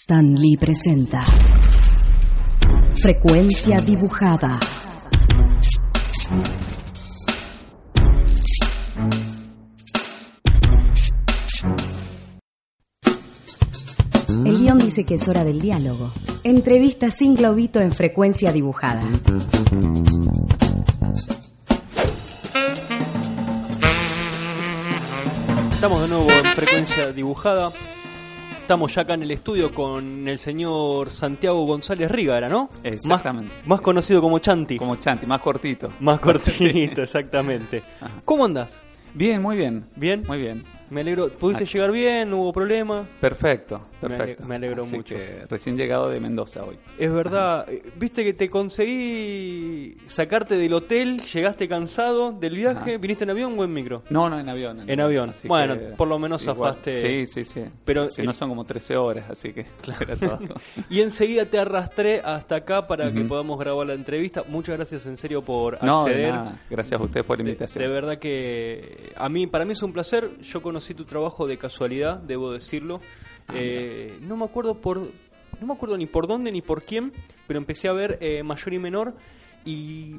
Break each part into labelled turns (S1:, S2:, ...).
S1: Stan Lee presenta Frecuencia dibujada. El guion dice que es hora del diálogo. Entrevista sin globito en frecuencia dibujada.
S2: Estamos de nuevo en frecuencia dibujada. Estamos ya acá en el estudio con el señor Santiago González Rígara, ¿no?
S3: Exactamente.
S2: Más, más conocido como Chanti.
S3: Como Chanti, más cortito.
S2: Más cortito, exactamente.
S3: Ajá.
S2: ¿Cómo andas?
S3: Bien, muy bien.
S2: ¿Bien?
S3: Muy bien.
S2: Me alegro. ¿Pudiste llegar bien? ¿No hubo problema?
S3: Perfecto, perfecto.
S2: me alegro
S3: Así
S2: mucho.
S3: que recién llegado de Mendoza hoy.
S2: Es verdad. eh, Viste que te conseguí sacarte del hotel, llegaste cansado del viaje,
S3: Ajá.
S2: ¿viniste en avión o en micro?
S3: No, no, en avión.
S2: En avión.
S3: Así
S2: Bueno,
S3: que
S2: por lo menos
S3: igual.
S2: zafaste.
S3: Sí, sí, sí.
S2: Pero
S3: si
S2: el-
S3: no son como 13 horas, así que era todo.
S2: Y enseguida te arrastré hasta acá para que podamos grabar la entrevista. Muchas gracias en serio por
S3: no, de
S2: acceder.
S3: nada. Gracias a ustedes por la
S2: De,
S3: invitación.
S2: de verdad que a mí, para mí es un placer. Yo conocí tu trabajo de casualidad, debo decirlo.
S3: Ah,
S2: Eh, no me acuerdo por, no me acuerdo ni por dónde ni por quién, pero empecé a ver eh, mayor y menor y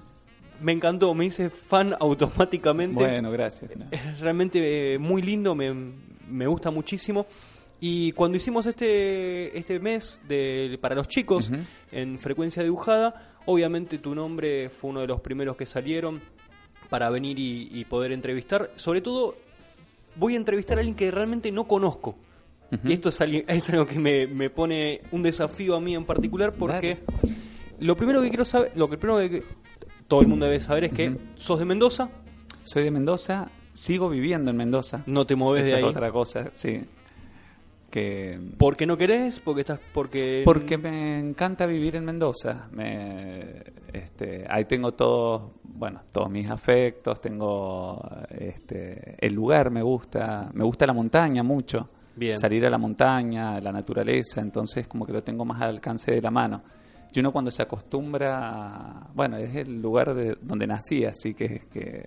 S2: me encantó. Me hice fan automáticamente.
S3: Bueno, gracias. No.
S2: Es realmente eh, muy lindo, me, me gusta muchísimo. Y cuando hicimos este, este mes de, para los chicos en frecuencia dibujada, obviamente tu nombre fue uno de los primeros que salieron para venir y, y poder entrevistar. Sobre todo, voy a entrevistar a alguien que realmente no conozco. Y esto es, alguien- es algo que me, me pone un desafío a mí en particular porque lo primero que quiero saber, lo que primero que todo el mundo debe saber es que sos de Mendoza,
S3: Soy de Mendoza, sigo viviendo en Mendoza.
S2: no te moves
S3: Esa
S2: de
S3: es
S2: ahí.
S3: otra cosa, sí. Que
S2: ¿Por qué no querés? Porque estás porque
S3: Porque me encanta vivir en Mendoza. Me, este, ahí tengo todos, bueno, todos mis afectos, tengo este, el lugar me gusta, me gusta la montaña mucho.
S2: Bien.
S3: Salir a la montaña, la naturaleza, entonces como que lo tengo más al alcance de la mano. Y uno cuando se acostumbra, bueno, es el lugar de, donde nací, así que, que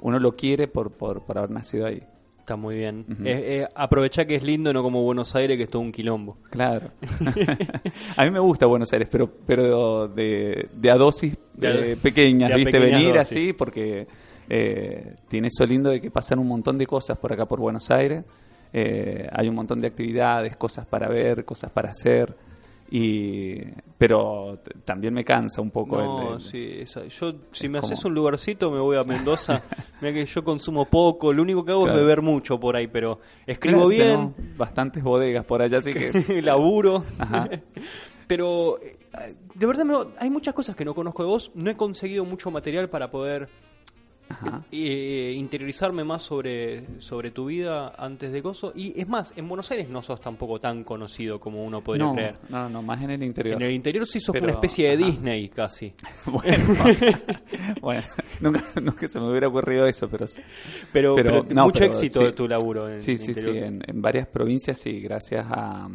S3: uno lo quiere por, por, por haber nacido ahí.
S2: Está muy bien.
S3: Ujú.
S2: Eh, eh, aprovechá que es lindo, no como Buenos Aires que es todo un quilombo.
S3: Claro. a mí me gusta Buenos Aires, pero pero de, de a dosis
S2: De
S3: eh, pequeñas,
S2: de a
S3: ¿viste?
S2: pequeñas
S3: Venir
S2: dosis.
S3: así porque eh, tiene eso lindo de que pasan un montón de cosas por acá por Buenos Aires. Eh, hay un montón de actividades, cosas para ver, cosas para hacer. Y, pero también me cansa un poco
S2: No,
S3: el, el-
S2: sí, esa- yo si me
S3: como-
S2: haces un lugarcito me voy a Mendoza. Mira que yo consumo poco, lo único que hago
S3: Claro.
S2: es beber mucho por ahí, pero escribo
S3: Claro,
S2: bien,
S3: bastantes bodegas por allá, así que
S2: laburo.
S3: Ajá.
S2: Pero eh, de verdad me- hay muchas cosas que no conozco de vos, no he conseguido mucho material para poder. Eh, interiorizarme más sobre, sobre tu vida antes de Gozo. Y es más, en Buenos Aires no sos tampoco tan conocido como uno podría
S3: no,
S2: creer.
S3: no, no, más en el interior.
S2: En el interior sí sos
S3: Pero,
S2: una especie de
S3: ajá.
S2: Disney casi.
S3: Bueno, bueno nunca, nunca se me hubiera ocurrido eso, pero sí.
S2: Pero,
S3: Pero,
S2: pero
S3: no,
S2: mucho
S3: pero
S2: éxito
S3: sí.
S2: de tu laburo. En
S3: Sí, sí, sí, en, en varias provincias sí, gracias a,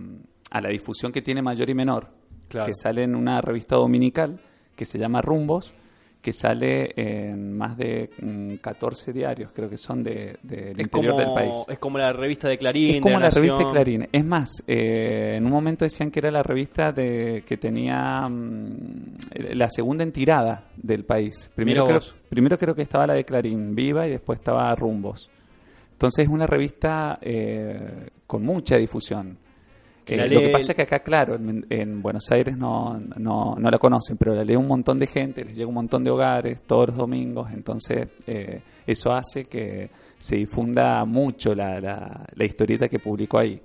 S3: a la difusión que tiene Mayor y Menor,
S2: Claro.
S3: que sale en una revista dominical que se llama Rumbos, que sale en más de mm, 14 diarios, creo que son de, del
S2: Es
S3: interior
S2: como,
S3: del país.
S2: es como la revista de Clarín.
S3: Es como
S2: de
S3: la revista de. Clarín. Es más, eh, en un momento decían que era la revista de que tenía mm, la segunda en tirada del país. Primero creo, primero creo que estaba la de Clarín Viva y después estaba Rumbos. Entonces es una revista eh, con mucha difusión.
S2: Que
S3: Eh, lo que pasa es que acá, claro, en, en Buenos Aires no, no, no la conocen, pero la lee un montón de gente, les llega un montón de hogares todos los domingos, entonces eh, eso hace que se difunda mucho la, la, la historieta que publicó ahí.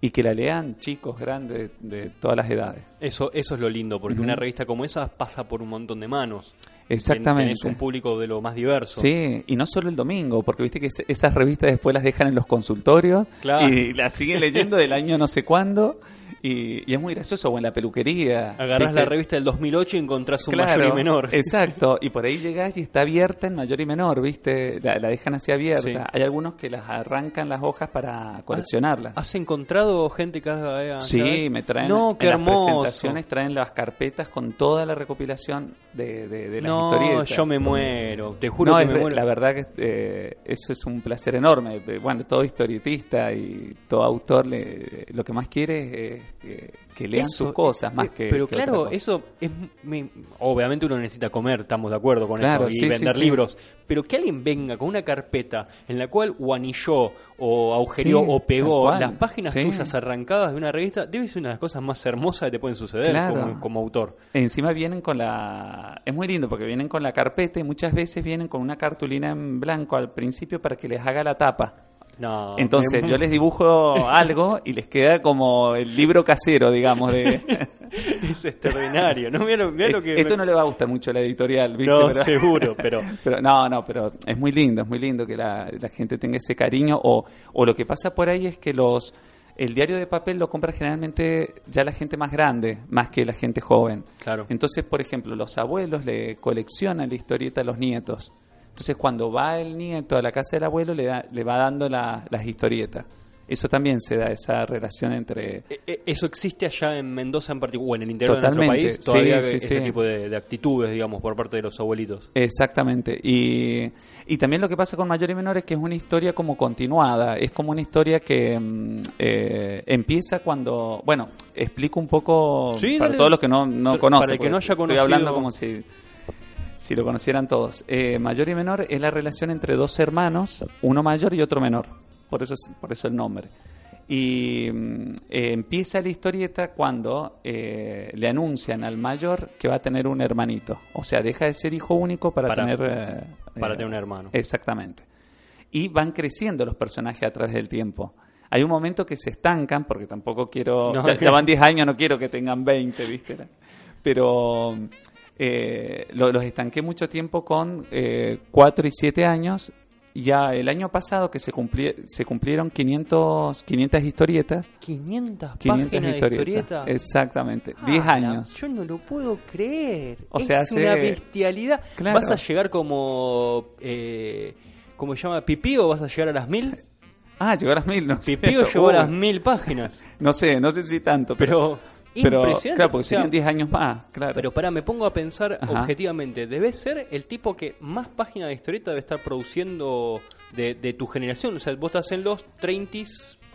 S3: Y que la lean chicos, grandes, de todas las edades.
S2: Eso, eso es lo lindo, porque una revista como esa pasa por un montón de manos.
S3: Exactamente.
S2: Tenés un público de lo más diverso.
S3: Sí, y no solo el domingo, porque viste que es- esas revistas después las dejan en los consultorios
S2: Claro.
S3: y las siguen leyendo del año no sé cuándo. Y, y es muy gracioso, o en la peluquería.
S2: Agarrás
S3: ¿viste?
S2: la revista del 2008 y encontrás un
S3: Claro,
S2: mayor y menor.
S3: Exacto, y por ahí llegás y está abierta en mayor y menor, ¿viste? La, la dejan así abierta.
S2: Sí.
S3: Hay algunos que las arrancan las hojas para coleccionarlas.
S2: ¿Has encontrado gente que haga
S3: Sí, me traen
S2: No,
S3: en
S2: qué
S3: las
S2: hermoso.
S3: presentaciones traen las carpetas con toda la recopilación de, de, de las
S2: no,
S3: historietas.
S2: yo me muero. Te juro
S3: No,
S2: que me
S3: re-
S2: muero.
S3: la verdad que eh, eso es un placer enorme. Eh, Bueno, todo historietista y todo autor le, lo que más quiere es que, que lean
S2: Eso,
S3: sus cosas más
S2: eh,
S3: que.
S2: Pero
S3: que otra
S2: claro,
S3: cosa.
S2: eso es. me- obviamente uno necesita comer, estamos de acuerdo con
S3: Claro,
S2: eso, y
S3: sí,
S2: vender
S3: sí.
S2: libros. Pero que alguien venga con una carpeta en la cual o anilló, o agujereó, o pegó las páginas tuyas arrancadas de una revista, debe ser una de las cosas más hermosas que te pueden suceder
S3: Claro.
S2: como, como autor.
S3: Encima vienen con la... Es muy lindo porque vienen con la carpeta y muchas veces vienen con una cartulina en blanco al principio para que les haga la tapa.
S2: No,
S3: Entonces
S2: me-
S3: yo les dibujo algo y les queda como el libro casero, digamos, de...
S2: es extraordinario. No, mira, lo- mira lo que
S3: Esto
S2: me-
S3: no le va a gustar mucho a la editorial, ¿viste?
S2: No,
S3: Pero-
S2: seguro, pero
S3: Pero no, no, pero es muy lindo, es muy lindo que la, la gente tenga ese cariño. O, o lo que pasa por ahí es que los el diario de papel lo compra generalmente ya la gente más grande, más que la gente joven.
S2: claro.
S3: Entonces, por ejemplo, los abuelos le coleccionan la historieta a los nietos. Entonces, cuando va el nieto a la casa del abuelo, le, da, le va dando la- las historietas. Eso también se da, esa relación entre...
S2: E- e- ¿Eso existe allá en Mendoza en particular, o en el interior
S3: Totalmente,
S2: de nuestro país?
S3: sí,
S2: Todavía
S3: sí,
S2: ese
S3: sí.
S2: tipo de, de actitudes, digamos, por parte de los abuelitos.
S3: Exactamente. Y, y también lo que pasa con Mayor y Menor es que es una historia como continuada. Es como una historia que mm, eh, empieza cuando... Bueno, explico un poco
S2: Sí,
S3: para
S2: dale.
S3: todos los que no, no
S2: Para
S3: conocen.
S2: el que no haya
S3: Estoy
S2: conocido-
S3: hablando como si, si lo conocieran todos. Eh, mayor y Menor es la relación entre dos hermanos, uno mayor y otro menor. Por eso, es- por eso el nombre. Y mm, eh, empieza la historieta cuando eh, le anuncian al mayor que va a tener un hermanito. O sea, deja de ser hijo único para,
S2: Para-
S3: tener...
S2: para tener un hermano.
S3: Exactamente. Y van creciendo los personajes a través del tiempo. Hay un momento que se estancan, porque tampoco quiero...
S2: No,
S3: ya, ya van 10 años, no quiero que tengan 20, ¿viste? Pero eh, lo- los estanqué mucho tiempo con eh, 4 y 7 años. Ya el año pasado que se, cumpli- se cumplieron 500, 500 historietas.
S2: 500,
S3: 500
S2: páginas de historieta.
S3: Exactamente.
S2: Ah,
S3: 10
S2: la-
S3: años.
S2: Yo no lo puedo creer.
S3: O
S2: es
S3: sea, hace-
S2: una bestialidad.
S3: Claro.
S2: ¿Vas a llegar como. Eh, ¿Cómo se llama? ¿Pipí o vas a llegar a las mil?
S3: Ah, llegó a las mil, no sé.
S2: Pipí o
S3: eso.
S2: llegó a las mil páginas.
S3: No sé, no sé si tanto, pero...
S2: Pero.
S3: Pero
S2: impresionante.
S3: claro, porque serían 10 años más, claro.
S2: Pero pará, me pongo a pensar
S3: Ajá.
S2: objetivamente. Debe ser el tipo que más páginas de historieta debe estar produciendo de, de tu generación. O sea, vos estás en los 30,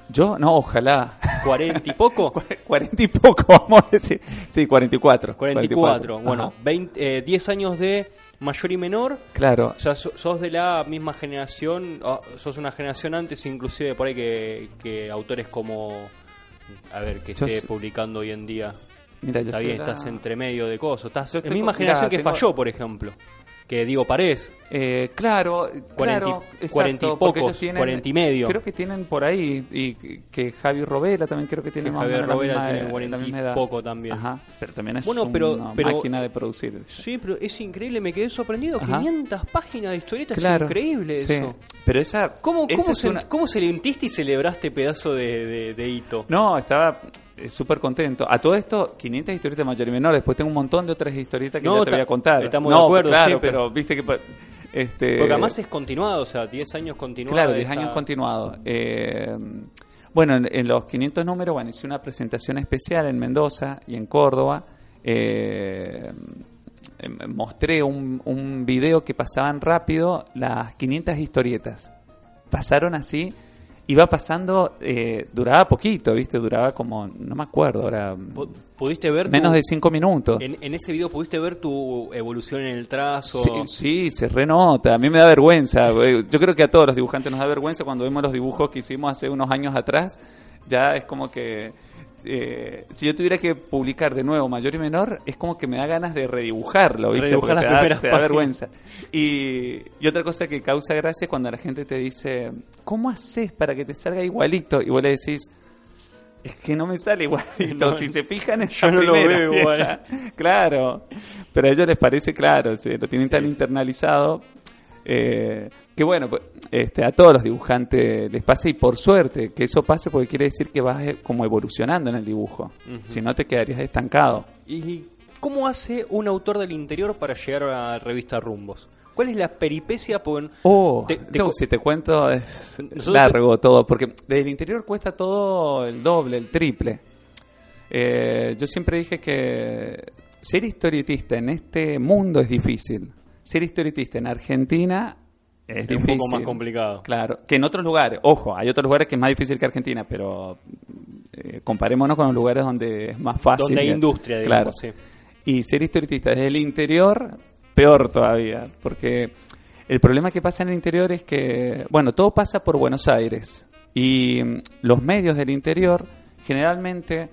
S3: Yo, no, ojalá.
S2: 40 y poco.
S3: 40 y poco, vamos a decir. Sí, 44.
S2: 44. Bueno,
S3: Ajá.
S2: 20, eh, 10 años de mayor y menor.
S3: Claro.
S2: O sea, so- sos de la misma generación, sos una generación antes inclusive por ahí que, que autores como, a ver, que
S3: Yo
S2: esté
S3: sé-
S2: publicando hoy en día.
S3: Mira, yo
S2: Está bien,
S3: la-
S2: estás entre medio de cosas. Estás
S3: Yo
S2: en misma
S3: mirá,
S2: generación que
S3: tengo-
S2: falló, por ejemplo. Que Diego Parés.
S3: Eh, claro,
S2: Cuarenta y-
S3: claro, exacto,
S2: cuarenta y pocos,
S3: tienen-
S2: cuarenta y medio.
S3: Creo que tienen por ahí, y que- que Javi Robela también creo que tiene
S2: Que
S3: más
S2: Javier
S3: menos la
S2: Robela
S3: misma-
S2: tiene
S3: la
S2: cuarenta y
S3: misma edad.
S2: poco también.
S3: Ajá, pero también es
S2: Bueno, pero-
S3: una
S2: pero-
S3: máquina de producir.
S2: Sí, pero es increíble, me quedé sorprendido.
S3: Ajá.
S2: 500 páginas de historietas,
S3: Claro,
S2: es increíble
S3: sí.
S2: eso.
S3: Pero esa...
S2: ¿Cómo,
S3: esa
S2: cómo,
S3: es
S2: se-
S3: una-
S2: cómo sentiste y celebraste pedazo de, de- de hito?
S3: No, estaba súper contento. A todo esto, 500 historietas mayor y menor. Después tengo un montón de otras historietas que
S2: No,
S3: ya te voy a contar.
S2: estamos
S3: no,
S2: de acuerdo,
S3: claro,
S2: sí,
S3: pero,
S2: pero-
S3: viste que... Este,
S2: Porque además es continuado, o sea, 10 años continuados.
S3: Claro, 10
S2: esa-
S3: años continuados. Eh, bueno, en, en los 500 números, bueno, hice una presentación especial en Mendoza y en Córdoba. Eh, em, mostré un, un video que pasaban rápido las 500 historietas. Pasaron así, iba pasando, eh, duraba poquito, ¿viste? Duraba como, no me acuerdo, ahora,
S2: Pu- ¿Pudiste ver tu-
S3: menos de 5 minutos.
S2: en, en ese video pudiste ver tu evolución en el trazo?
S3: Sí, sí, se renota. A mí me da vergüenza. güey. Yo creo que a todos los dibujantes nos da vergüenza cuando vemos los dibujos que hicimos hace unos años atrás. Ya es como que eh, si yo tuviera que publicar de nuevo mayor y menor, es como que me da ganas de redibujarlo, ¿viste?
S2: Redibujar
S3: Porque
S2: las
S3: te da,
S2: primeras
S3: te da
S2: páginas.
S3: vergüenza. Y, y otra cosa que causa gracia es cuando la gente te dice, ¿cómo haces para que te salga igualito? Y vos le decís, es que no me sale igualito.
S2: No,
S3: si se fijan en
S2: yo no lo veo igual.
S3: claro. Pero a ellos les parece claro, se lo tienen tan internalizado. Eh, que bueno, pues, este, a todos los dibujantes les pasa y por suerte que eso pase porque quiere decir que vas eh, como evolucionando en el dibujo.
S2: Ujú.
S3: Si no te quedarías estancado.
S2: ¿Y cómo hace un autor del interior para llegar a la revista Rumbos? ¿Cuál es la peripecia? Por...
S3: Oh,
S2: Te- te
S3: no,
S2: cu-
S3: si te cuento es largo todo, porque desde el interior cuesta todo el doble, el triple. Eh, yo siempre dije que ser historietista en este mundo es difícil. Ser historietista en Argentina es,
S2: Es
S3: difícil.
S2: un poco más complicado.
S3: Claro, que en otros lugares. Ojo, hay otros lugares que es más difícil que Argentina, pero eh, comparémonos con los lugares donde es más fácil.
S2: Donde hay industria,
S3: Claro.
S2: digamos, sí.
S3: Y ser historietista desde el interior, peor todavía, porque el problema que pasa en el interior es que, bueno, todo pasa por Buenos Aires y mm, los medios del interior generalmente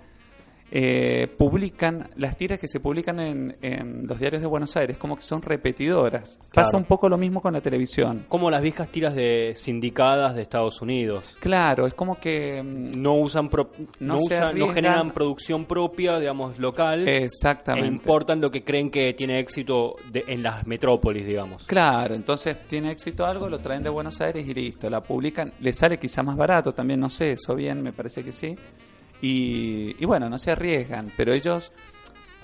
S3: eh, publican las tiras que se publican en, en los diarios de Buenos Aires, como que son repetidoras. Pasa un poco lo mismo con la televisión.
S2: Como las viejas tiras de sindicadas de Estados Unidos.
S3: Claro, es como que... mm,
S2: No usan, pro-
S3: No
S2: usan- no generan producción propia, digamos, local. E
S3: Exactamente.
S2: importan lo que creen que tiene éxito de- en las metrópolis, digamos.
S3: Claro, entonces tiene éxito algo, lo traen de Buenos Aires y listo, la publican, le sale quizá más barato, también no sé, eso bien, me parece que sí. Y, y bueno, no se arriesgan, pero ellos,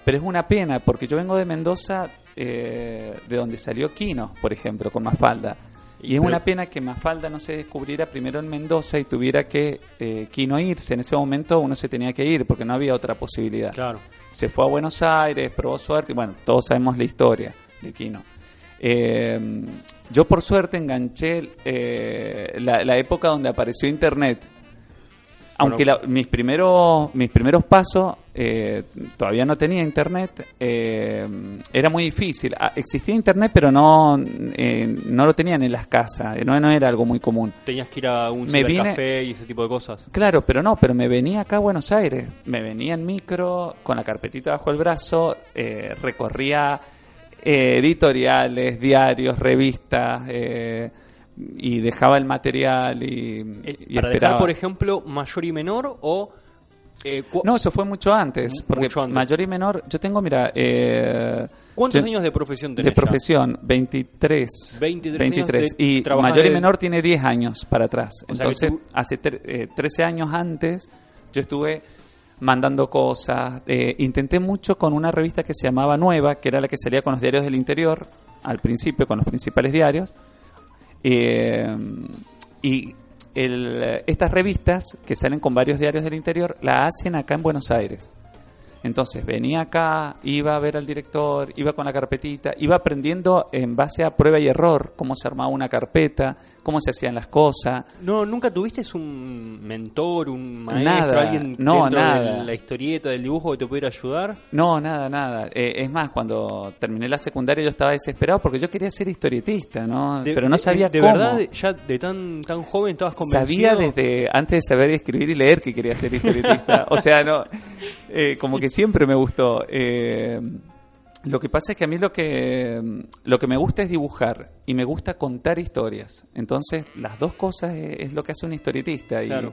S3: pero es una pena, porque yo vengo de Mendoza, eh, de donde salió Quino, por ejemplo, con Mafalda. Y es
S2: pero-
S3: una pena que Mafalda no se descubriera primero en Mendoza y tuviera que eh, Quino irse. En ese momento uno se tenía que ir porque no había otra posibilidad
S2: Claro.
S3: se fue a Buenos Aires, probó suerte, y bueno, todos sabemos la historia de Quino. Eh, yo por suerte enganché eh, la, la época donde apareció Internet. Aunque
S2: Bueno.
S3: la- mis, primeros, mis primeros pasos eh, todavía no tenía internet, eh, era muy difícil. Ah, existía internet, pero no, eh, no lo tenían en las casas, no, no era algo muy común.
S2: Tenías que ir a un
S3: Me vine-
S2: café y ese tipo de cosas.
S3: Claro, pero no, pero me venía acá a Buenos Aires. Me venía en micro, con la carpetita bajo el brazo, eh, recorría eh, editoriales, diarios, revistas, eh, y dejaba el material y,
S2: Eh,
S3: y
S2: para
S3: esperaba.
S2: dejar, por ejemplo, mayor y menor o... eh,
S3: No, eso fue mucho antes,
S2: Mucho
S3: porque
S2: antes.
S3: mayor y menor, yo tengo, mira, eh,
S2: ¿Cuántos
S3: yo-
S2: años de profesión
S3: de
S2: tenés? ya?
S3: profesión? 23.
S2: 23 años de-
S3: y
S2: trabajás
S3: mayor y
S2: de-
S3: menor tiene 10 años para atrás.
S2: O
S3: Entonces,
S2: tú-
S3: hace eh, 13 años antes, yo estuve mandando cosas. eh, intenté mucho con una revista que se llamaba Nueva, que era la que salía con los diarios del interior, al principio, con los principales diarios. Eh, y el- estas revistas que salen con varios diarios del interior la hacen acá en Buenos Aires. Entonces venía acá, iba a ver al director, iba con la carpetita, iba aprendiendo en base a prueba y error cómo se armaba una carpeta, cómo se hacían las cosas.
S2: No, ¿Nunca tuviste un mentor, un maestro,
S3: Nada,
S2: alguien
S3: no,
S2: dentro
S3: nada.
S2: de la historieta, del dibujo que te pudiera ayudar?
S3: No, nada, nada. Eh, es más, cuando terminé la secundaria yo estaba desesperado porque yo quería ser historietista, ¿no?
S2: De-
S3: Pero no
S2: de-
S3: sabía
S2: de,
S3: cómo.
S2: verdad, ya de tan tan joven estabas convencido.
S3: Sabía desde antes de saber escribir y leer que quería ser historietista. o sea, no, eh, como que siempre me gustó. Eh, lo que pasa es que a mí lo que lo que me gusta es dibujar y me gusta contar historias. Entonces, las dos cosas es, es lo que hace un historietista. Y
S2: Claro.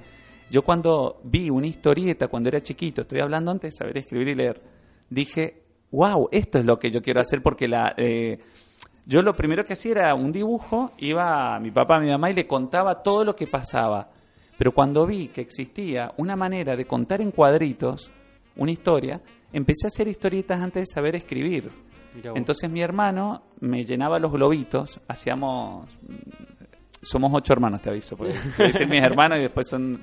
S3: yo cuando vi una historieta cuando era chiquito, estoy hablando antes de saber escribir y leer, dije, wow, esto es lo que yo quiero hacer porque la eh, yo lo primero que hacía era un dibujo, iba a mi papá, a mi mamá y le contaba todo lo que pasaba. Pero cuando vi que existía una manera de contar en cuadritos una historia, empecé a hacer historietas antes de saber escribir. Entonces mi hermano me llenaba los globitos, hacíamos... Somos ocho hermanos, te aviso, porque dicen mis hermanos y después son...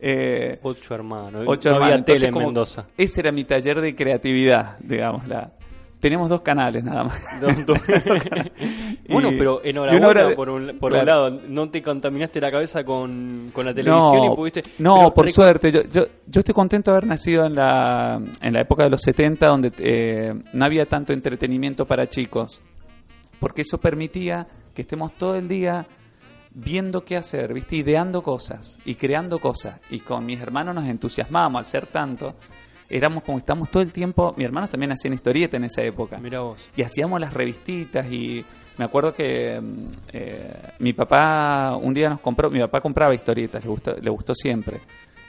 S3: eh,
S2: Ocho hermanos.
S3: ocho
S2: no
S3: hermanos.
S2: tele en Mendoza.
S3: Ese era mi taller de creatividad, digamos. La, tenemos dos canales nada más.
S2: Dos- dos- bueno, pero enhorabuena
S3: de-
S2: por, un, por
S3: claro.
S2: un lado. No te contaminaste la cabeza con, con la televisión
S3: no,
S2: y pudiste...
S3: no, por suerte. Yo, yo, yo estoy contento de haber nacido en la, en la época de los 70, donde eh, no había tanto entretenimiento para chicos. Porque eso permitía que estemos todo el día viendo qué hacer, ¿viste? ideando cosas y creando cosas. Y con mis hermanos nos entusiasmábamos al ser tanto. Éramos como estamos todo el tiempo. Mis hermanos también hacían historieta en esa época
S2: Mirá vos.
S3: y hacíamos las revistitas y me acuerdo que mm, eh, mi papá un día nos compró, mi papá compraba historietas, le gustó, le gustó siempre.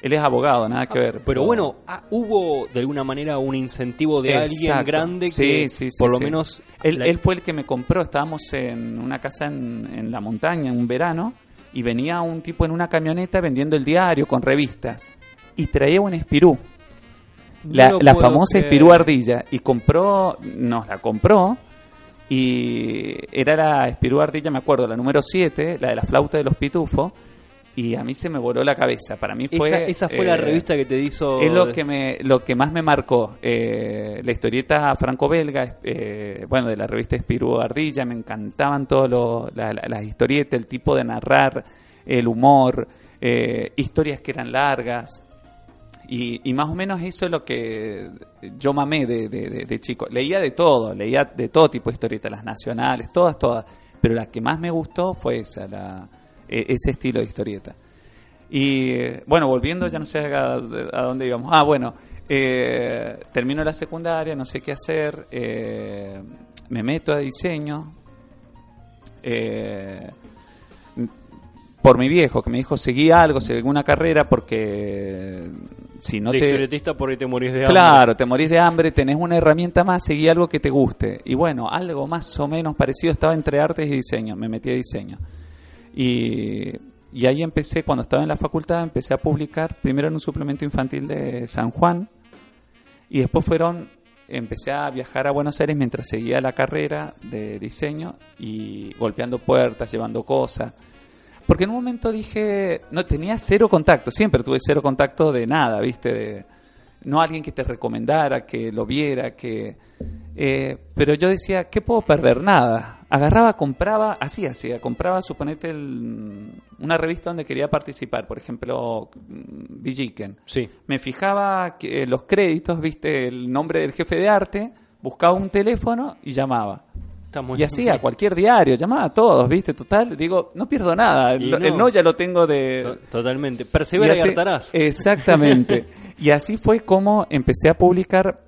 S3: Él es abogado, nada que ver.
S2: Pero bueno, ah, hubo de alguna manera un incentivo de alguien grande que
S3: Sí, sí, sí,
S2: por lo
S3: sí.
S2: menos...
S3: Él,
S2: la-
S3: él fue el que me compró, estábamos en una casa en, en la montaña, en un verano, y venía un tipo en una camioneta vendiendo el diario con revistas, y traía un espirú, la, la famosa
S2: creer.
S3: espirú ardilla, y compró, nos la compró, y era la espirú ardilla, me acuerdo, la número 7, la de la flauta de los pitufos, y a mí se me voló la cabeza. Para mí fue...
S2: esa, esa fue la
S3: eh,
S2: revista que te hizo...
S3: Es lo que, me, lo que más me marcó. Eh, la historieta franco-belga, eh, bueno, de la revista Espirú Ardilla, me encantaban todas la, la- las historietas, el tipo de narrar, el humor, eh, historias que eran largas. Y, más o menos eso es lo que yo mamé de, de- chico. Leía de todo, leía de todo tipo de historietas, las nacionales, todas, todas. Pero la que más me gustó fue esa, la, e- ese estilo de historieta. Y bueno, volviendo, ya no sé a, a dónde íbamos. Ah, bueno, eh, termino la secundaria, no sé qué hacer, eh, me meto a diseño. eh, por mi viejo, que me dijo, seguí algo, seguí una carrera, porque si no
S2: de
S3: te...
S2: historietista porque te morís de hambre.
S3: Claro, te morís de hambre, tenés una herramienta más, seguí algo que te guste. Y bueno, algo más o menos parecido estaba entre artes y diseño, me metí a diseño. Y, y ahí empecé, cuando estaba en la facultad, empecé a publicar, primero en un suplemento infantil de San Juan, y después fueron, empecé a viajar a Buenos Aires mientras seguía la carrera de diseño y golpeando puertas, llevando cosas. Porque en un momento dije, no tenía cero contacto, siempre tuve cero contacto de nada, ¿viste? De, no alguien que te recomendara, que lo viera, que... eh, pero yo decía, ¿qué puedo perder? Nada. Agarraba, compraba, así hacía, compraba, suponete, el- una revista donde quería participar, por ejemplo, mm, Villiquen.
S2: Sí.
S3: Me fijaba que, eh, los créditos, viste, el nombre del jefe de arte, buscaba un teléfono y llamaba.
S2: Muy
S3: Y así a cualquier diario, llamaba a todos, ¿viste? Total, digo, no pierdo nada. El,
S2: no.
S3: el no ya lo tengo de.
S2: To- Totalmente. Persevera y,
S3: así-
S2: hartarás.
S3: Exactamente. y así fue como empecé a publicar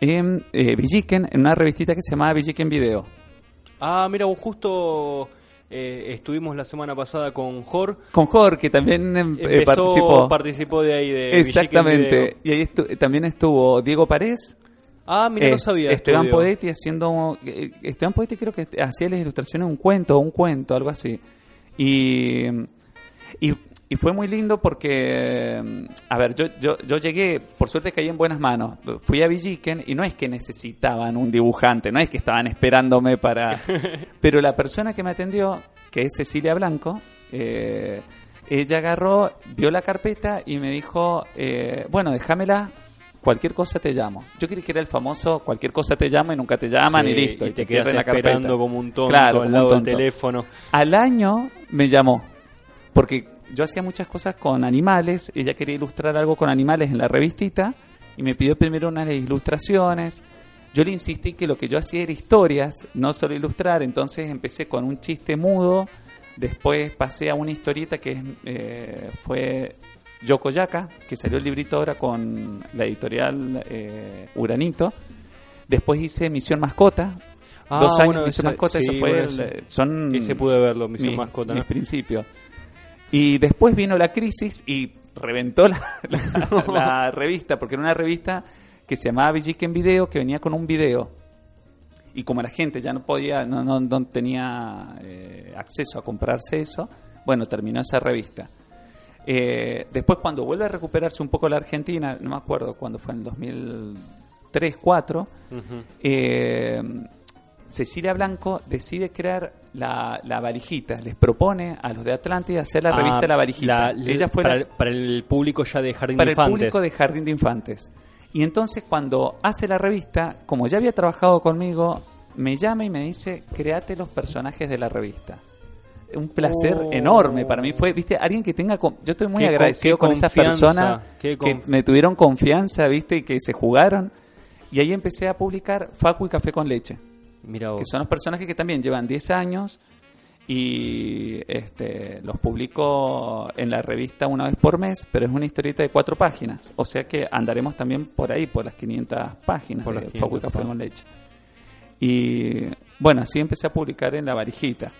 S3: en eh, Villiquen, en una revistita que se llamaba Villiquen Video.
S2: Ah, mira, vos justo eh, estuvimos la semana pasada con Jor.
S3: Con Jorge, que también eh,
S2: Empezó,
S3: participó.
S2: participó de ahí de
S3: Exactamente. Y ahí estu- también estuvo Diego Parés.
S2: Ah, mira,
S3: eh,
S2: no sabía.
S3: Esteban
S2: estudio.
S3: Poetti haciendo. eh, Esteban Poetti creo que hacía las ilustraciones de un cuento, un cuento, algo así. Y, y, y fue muy lindo porque, mm, a ver, yo, yo, yo llegué, por suerte caí en buenas manos. Fui a Villiquen y no es que necesitaban un dibujante, no es que estaban esperándome para. Pero la persona que me atendió, que es Cecilia Blanco, eh, ella agarró, vio la carpeta y me dijo: eh, Bueno, déjamela. Cualquier cosa te llamo. Yo creí que era el famoso cualquier cosa te llamo y nunca te llaman
S2: Sí,
S3: y listo.
S2: Y,
S3: Y,
S2: te,
S3: pierden
S2: quedas
S3: la carpeta.
S2: esperando como un tonto
S3: Claro,
S2: al lado del teléfono.
S3: Al año me llamó, porque yo hacía muchas cosas con animales, ella quería ilustrar algo con animales en la revistita, y me pidió primero unas ilustraciones. Yo le insistí que lo que yo hacía era historias, no solo ilustrar, entonces empecé con un chiste mudo, después pasé a una historieta que eh, fue Yokoyaka, que salió el librito ahora con la editorial eh, Uranito. Después hice Misión Mascota,
S2: Ah,
S3: dos años
S2: bueno,
S3: Misión Mascota,
S2: sí,
S3: eso fue,
S2: bueno,
S3: el-
S2: ese-
S3: son
S2: Ese pude verlo, Misión
S3: mi-
S2: Mascota.
S3: mis
S2: ¿no?
S3: principios. Y después vino la crisis y reventó la, la- la revista, porque era una revista que se llamaba Villiquen Video, que venía con un video. Y como la gente ya no podía, no, no, no tenía eh, acceso a comprarse eso, bueno, terminó esa revista. Eh, después cuando vuelve a recuperarse un poco la Argentina, no me acuerdo cuándo fue, en el 2003, 2004,
S2: Ujú.
S3: eh, Cecilia Blanco decide crear la, la valijita, les propone a los de Atlántida hacer la
S2: Ah,
S3: revista La Valijita.
S2: la-
S3: Ella fue
S2: para,
S3: la-
S2: el, para el público ya de Jardín
S3: para
S2: de
S3: el
S2: Infantes.
S3: público de Jardín de Infantes. Y entonces cuando hace la revista, como ya había trabajado conmigo, me llama y me dice, créate los personajes de la revista. Un placer
S2: Oh.
S3: enorme para mí fue, viste, alguien que tenga, con- yo estoy muy
S2: Qué con-
S3: agradecido
S2: qué
S3: con esas personas que
S2: con-
S3: me tuvieron confianza, viste, y que se jugaron. Y ahí empecé a publicar Facu y Café con Leche
S2: Mira vos.
S3: que son los personajes que también llevan 10 años y este, los publico en la revista una vez por mes, pero es una historieta de cuatro páginas, o sea que andaremos también por ahí, por las 500 páginas
S2: Por
S3: de Facu y
S2: 500
S3: Café con. Leche. Y bueno, así empecé a publicar en la varijita.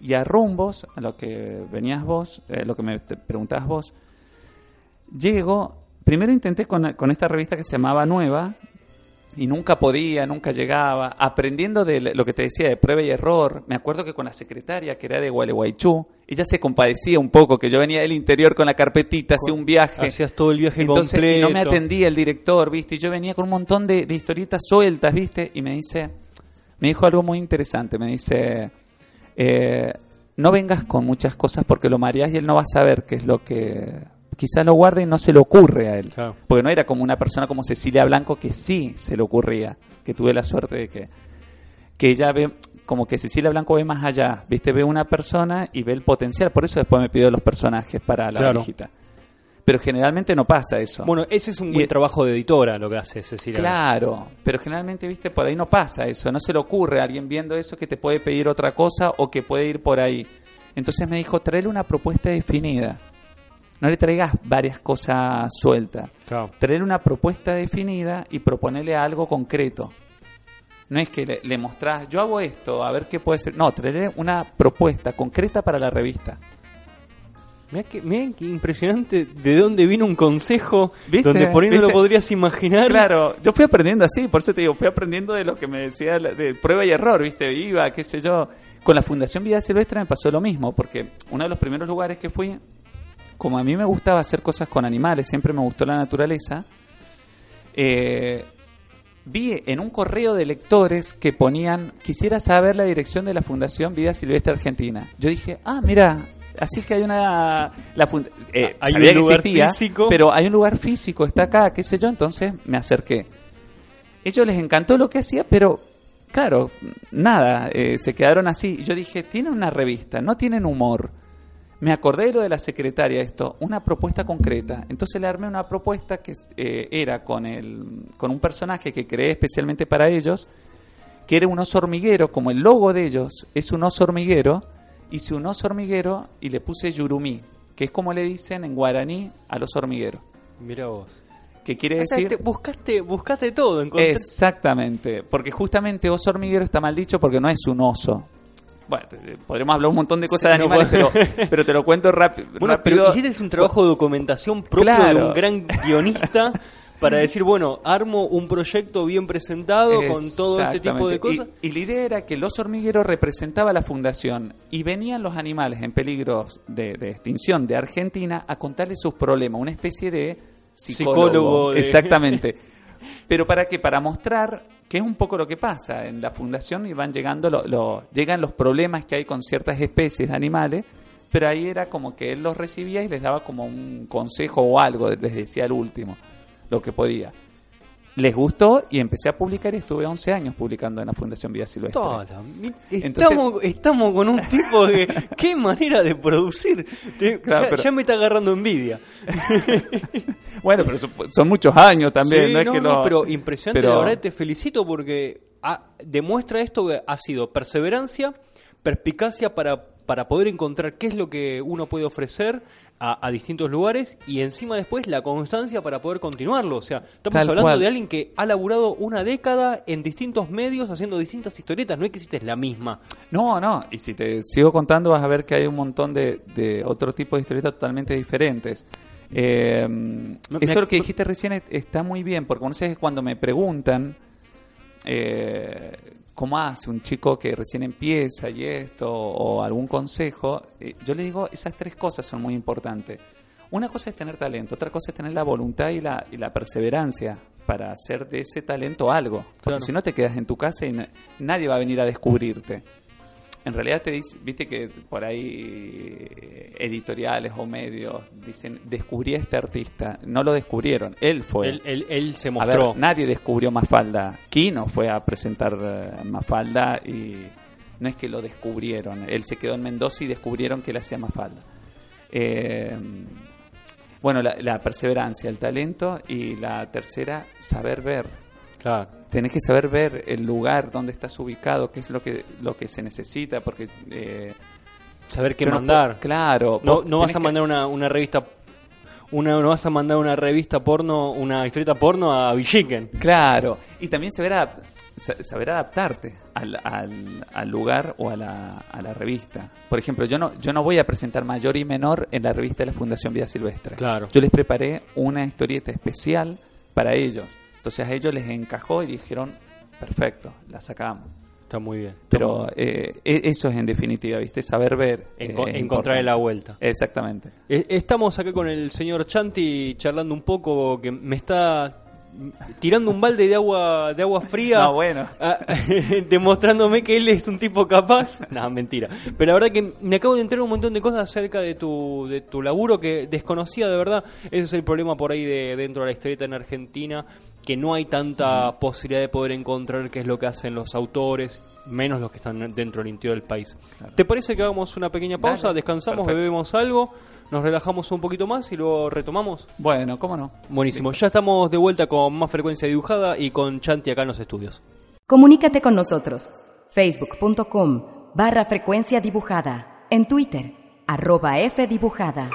S3: Y a rumbos, a lo que venías vos, eh, lo que me preguntabas vos, llego, primero intenté con, con esta revista que se llamaba Nueva, y nunca podía, nunca llegaba, aprendiendo de lo que te decía de prueba y error. Me acuerdo que con la secretaria, que era de Gualeguaychú, ella se compadecía un poco, que yo venía del interior con la carpetita, hacía un viaje.
S2: Hacías todo el viaje
S3: Entonces,
S2: completo.
S3: y no me atendía el director, ¿viste? Y yo venía con un montón de, de historietas sueltas, ¿viste? Y me dice, me dijo algo muy interesante, me dice, eh, no vengas con muchas cosas porque lo mareás y él no va a saber qué es lo que... Quizás lo guarde y no se le ocurre a él.
S2: Claro.
S3: Porque no era como una persona como Cecilia Blanco que sí se le ocurría, que tuve la suerte de que, que ella ve, como que Cecilia Blanco ve más allá, viste, ve una persona y ve el potencial, por eso después me pidió los personajes para la
S2: Claro.
S3: viejita. Pero generalmente no pasa eso.
S2: Bueno, ese es un
S3: Y-
S2: buen trabajo de editora lo que hace Cecilia.
S3: Claro, pero generalmente, viste, por ahí no pasa eso, no se le ocurre a alguien viendo eso que te puede pedir otra cosa o que puede ir por ahí. Entonces me dijo, traerle una propuesta definida. No le traigas varias cosas sueltas.
S2: Claro.
S3: Traerle una propuesta definida y proponerle algo concreto. No es que le, le mostrás, yo hago esto, a ver qué puede ser. No, traerle una propuesta concreta para la revista.
S2: Mirá que, qué impresionante de dónde vino un consejo
S3: ¿Viste?
S2: donde por ahí no lo podrías imaginar.
S3: Claro, yo fui aprendiendo así, por eso te digo, fui aprendiendo de lo que me decía, de prueba y error, ¿viste? Iba, qué sé yo. Con la Fundación Vida Silvestre me pasó lo mismo, porque uno de los primeros lugares que fui, como a mí me gustaba hacer cosas con animales, siempre me gustó la naturaleza, eh, vi en un correo de lectores que ponían, quisiera saber la dirección de la Fundación Vida Silvestre Argentina. Yo dije, ah, mira, así que hay una... La eh,
S2: Hay
S3: sabía
S2: un
S3: que
S2: lugar
S3: existía,
S2: físico.
S3: pero hay un lugar físico, está acá, qué sé yo, entonces me acerqué. Ellos les encantó lo que hacía, pero claro, nada, eh, se quedaron así. Yo dije, tienen una revista, no tienen humor. Me acordé de lo de la secretaria, esto, una propuesta concreta. Entonces le armé una propuesta que eh, era con, el, con un personaje que creé especialmente para ellos, que era un oso hormiguero, como el logo de ellos es un oso hormiguero, hice un oso hormiguero y le puse yurumí, que es como le dicen en guaraní a los hormigueros.
S2: Mira vos.
S3: Que quiere decir...
S2: te- buscaste, buscaste todo. encontraste-
S3: Exactamente, porque justamente oso hormiguero está mal dicho porque no es un oso. Bueno, te- podríamos hablar un montón de cosas
S2: Sí,
S3: de animales, pero, pero te lo cuento rápido.
S2: Bueno, pero hiciste un trabajo de documentación propio de un gran guionista para decir, bueno, armo un proyecto bien presentado con todo este tipo de cosas.
S3: Y, y la idea era que el oso hormiguero representaba a la fundación y venían los animales en peligro de, de extinción de Argentina a contarles sus problemas, una especie de psicólogo.
S2: Psicólogo de-
S3: Exactamente. Pero para qué? Para mostrar que es un poco lo que pasa en la fundación y van llegando lo- lo- llegan los problemas que hay con ciertas especies de animales, pero ahí era como que él los recibía y les daba como un consejo o algo, les decía al último lo que podía. Les gustó y empecé a publicar y estuve 11 años publicando en la Fundación Vida Silvestre. Entonces-
S2: estamos, estamos con un tipo de... ¿Qué manera de producir? Te-
S3: Claro,
S2: ya,
S3: pero-
S2: ya me está agarrando envidia.
S3: Bueno, pero son, son muchos años también,
S2: Sí,
S3: no es
S2: no,
S3: que
S2: no,
S3: lo-
S2: pero impresionante,
S3: pero-
S2: la verdad te felicito porque ha- demuestra esto que ha sido perseverancia, perspicacia para, para poder encontrar qué es lo que uno puede ofrecer a, a distintos lugares y encima después la constancia para poder continuarlo. O sea, estamos
S3: Tal
S2: hablando
S3: cual.
S2: de alguien que ha laburado una década en distintos medios haciendo distintas historietas, no es que hiciste la misma.
S3: No, no, y si te sigo contando vas a ver que hay un montón de, de otro tipo de historietas totalmente diferentes. Eh,
S2: Me-
S3: eso
S2: me-
S3: lo que dijiste recién es- está muy bien, porque sabe que cuando me preguntan eh, cómo hace un chico que recién empieza y esto, o algún consejo, eh, yo le digo, esas tres cosas son muy importantes. Una cosa es tener talento, otra cosa es tener la voluntad y la, y la perseverancia para hacer de ese talento algo. Porque
S2: Claro.
S3: si no te quedas en tu casa y na- nadie va a venir a descubrirte. En realidad te dice, viste que por ahí eh, editoriales o medios dicen, descubrí a este artista. No lo descubrieron, él fue.
S2: Él, él- él se
S3: A
S2: mostró.
S3: ver, nadie descubrió Mafalda. Kino fue a presentar eh, Mafalda y no es que lo descubrieron. Él se quedó en Mendoza y descubrieron que él hacía Mafalda. Eh, bueno, la, la perseverancia, el talento y la tercera, saber ver.
S2: Claro.
S3: Tenés que saber ver el lugar donde estás ubicado, qué es lo que, lo que se necesita, porque... eh,
S2: Saber qué
S3: no
S2: mandar.
S3: claro.
S2: No, no vas a
S3: que-
S2: mandar una, una revista una no vas a mandar una revista porno, una historieta porno a Villiquen.
S3: Claro, y también saber, adap- sa- saber adaptarte al, al- al lugar o a la, a la revista. Por ejemplo, yo no, yo no voy a presentar mayor y menor en la revista de la Fundación Vida Silvestre.
S2: Claro.
S3: Yo les preparé una historieta especial para ellos. Entonces a ellos les encajó y dijeron, perfecto, la sacamos.
S2: Está muy bien.
S3: Pero eh, e- eso es en definitiva, ¿viste? Saber ver. eh,
S2: Enco-
S3: es
S2: encontrarle
S3: importante.
S2: la vuelta.
S3: Exactamente.
S2: Eh, Estamos acá con el señor Chanti charlando un poco que me está tirando un balde de agua de agua fría.
S3: No, bueno.
S2: demostrándome que él es un tipo capaz. No, mentira. Pero la verdad que me acabo de enterar un montón de cosas acerca de tu, de tu laburo que desconocía de verdad. Ese es el problema por ahí de dentro de la historieta en Argentina, que no hay tanta posibilidad de poder encontrar qué es lo que hacen los autores, menos los que están dentro del interior del país. ¿Te parece que hagamos una pequeña pausa,
S3: Dale.
S2: descansamos,
S3: Perfecto.
S2: bebemos algo, nos relajamos un poquito más y luego retomamos?
S3: Bueno, ¿cómo no?
S2: Buenísimo, ya estamos de vuelta con más frecuencia dibujada y con Chanti acá en los estudios.
S1: Comunícate con nosotros. Facebook.com barra frecuencia dibujada. En Twitter, arroba F dibujada.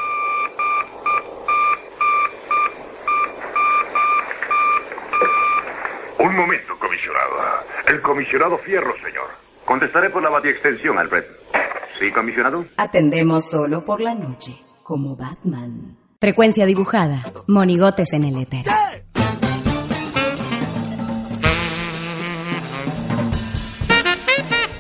S4: Un momento, comisionado. El comisionado Fierro, señor.
S5: Contestaré por la batiextensión, Alfred. ¿Sí, comisionado?
S1: Atendemos solo por la noche, como Batman. Frecuencia dibujada. Monigotes en el éter.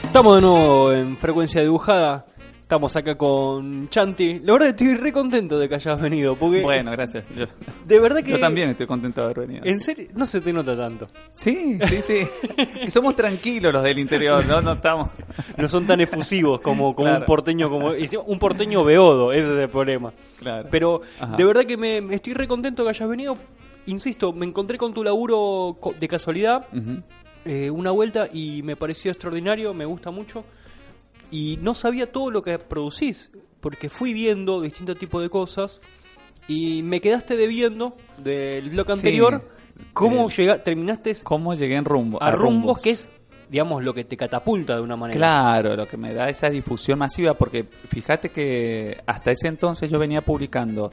S2: Estamos de nuevo en frecuencia dibujada. Estamos acá con Chanti. La verdad estoy re contento de que hayas venido, porque
S3: Bueno, gracias. Yo,
S2: de verdad que
S3: yo también estoy contento de haber venido.
S2: En serio, no se te nota tanto.
S3: Sí, sí, sí. Que somos tranquilos los del interior, ¿no? No estamos...
S2: No son tan efusivos como, como
S3: Claro.
S2: un porteño como un porteño beodo, ese es el problema.
S3: Claro.
S2: Pero
S3: Ajá.
S2: de verdad que me, me estoy re contento que hayas venido. Insisto, me encontré con tu laburo de casualidad, eh, una vuelta y me pareció extraordinario, me gusta mucho. Y no sabía todo lo que producís, porque fui viendo distintos tipos de cosas y me quedaste debiendo del blog
S3: Sí.
S2: anterior cómo
S3: Eh,
S2: llega, terminaste
S3: ¿Cómo llegué en rumbo?
S2: a rumbos, que es, digamos, lo que te catapulta de una manera.
S3: Claro, lo que me da esa difusión masiva, porque fíjate que hasta ese entonces yo venía publicando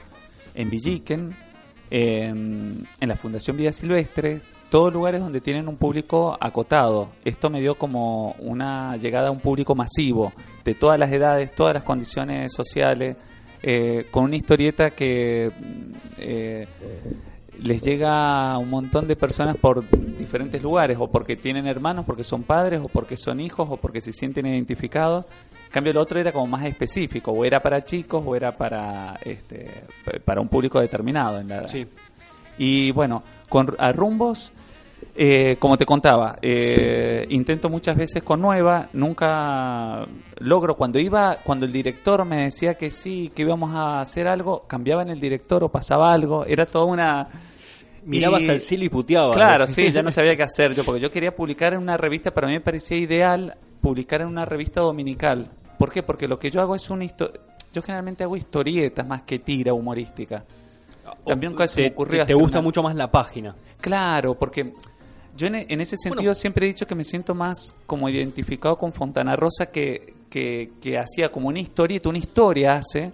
S3: en Villiquen, en, en la Fundación Vida Silvestre, todos lugares donde tienen un público acotado. Esto me dio como una llegada a un público masivo, de todas las edades, todas las condiciones sociales, eh, con una historieta que... mm, eh, les llega a un montón de personas por diferentes lugares, o porque tienen hermanos, porque son padres, o porque son hijos, o porque se sienten identificados. En cambio, el otro era como más específico, o era para chicos, o era para este para un público determinado. En la,
S2: Sí.
S3: Y bueno, con a rumbos, eh, como te contaba, eh, intento muchas veces con nueva, nunca logro. Cuando iba, cuando el director me decía que sí, que íbamos a hacer algo, cambiaban el director o pasaba algo, era toda una.
S2: Mirabas
S3: y-
S2: al cielo y puteabas.
S3: Claro, sí, ya no sabía qué hacer yo, porque yo quería publicar en una revista, pero a mí me parecía ideal publicar en una revista dominical. ¿Por qué? Porque lo que yo hago es una historia. Yo generalmente hago historietas más que tira humorística. También nunca se me
S2: te,
S3: ocurrió
S2: te- te gusta
S3: una-
S2: mucho más la página.
S3: Claro, porque yo en, en ese sentido
S2: Bueno.
S3: siempre he dicho que me siento más como identificado con Fontana Rosa que, que, que hacía como una historieta, una historia hace,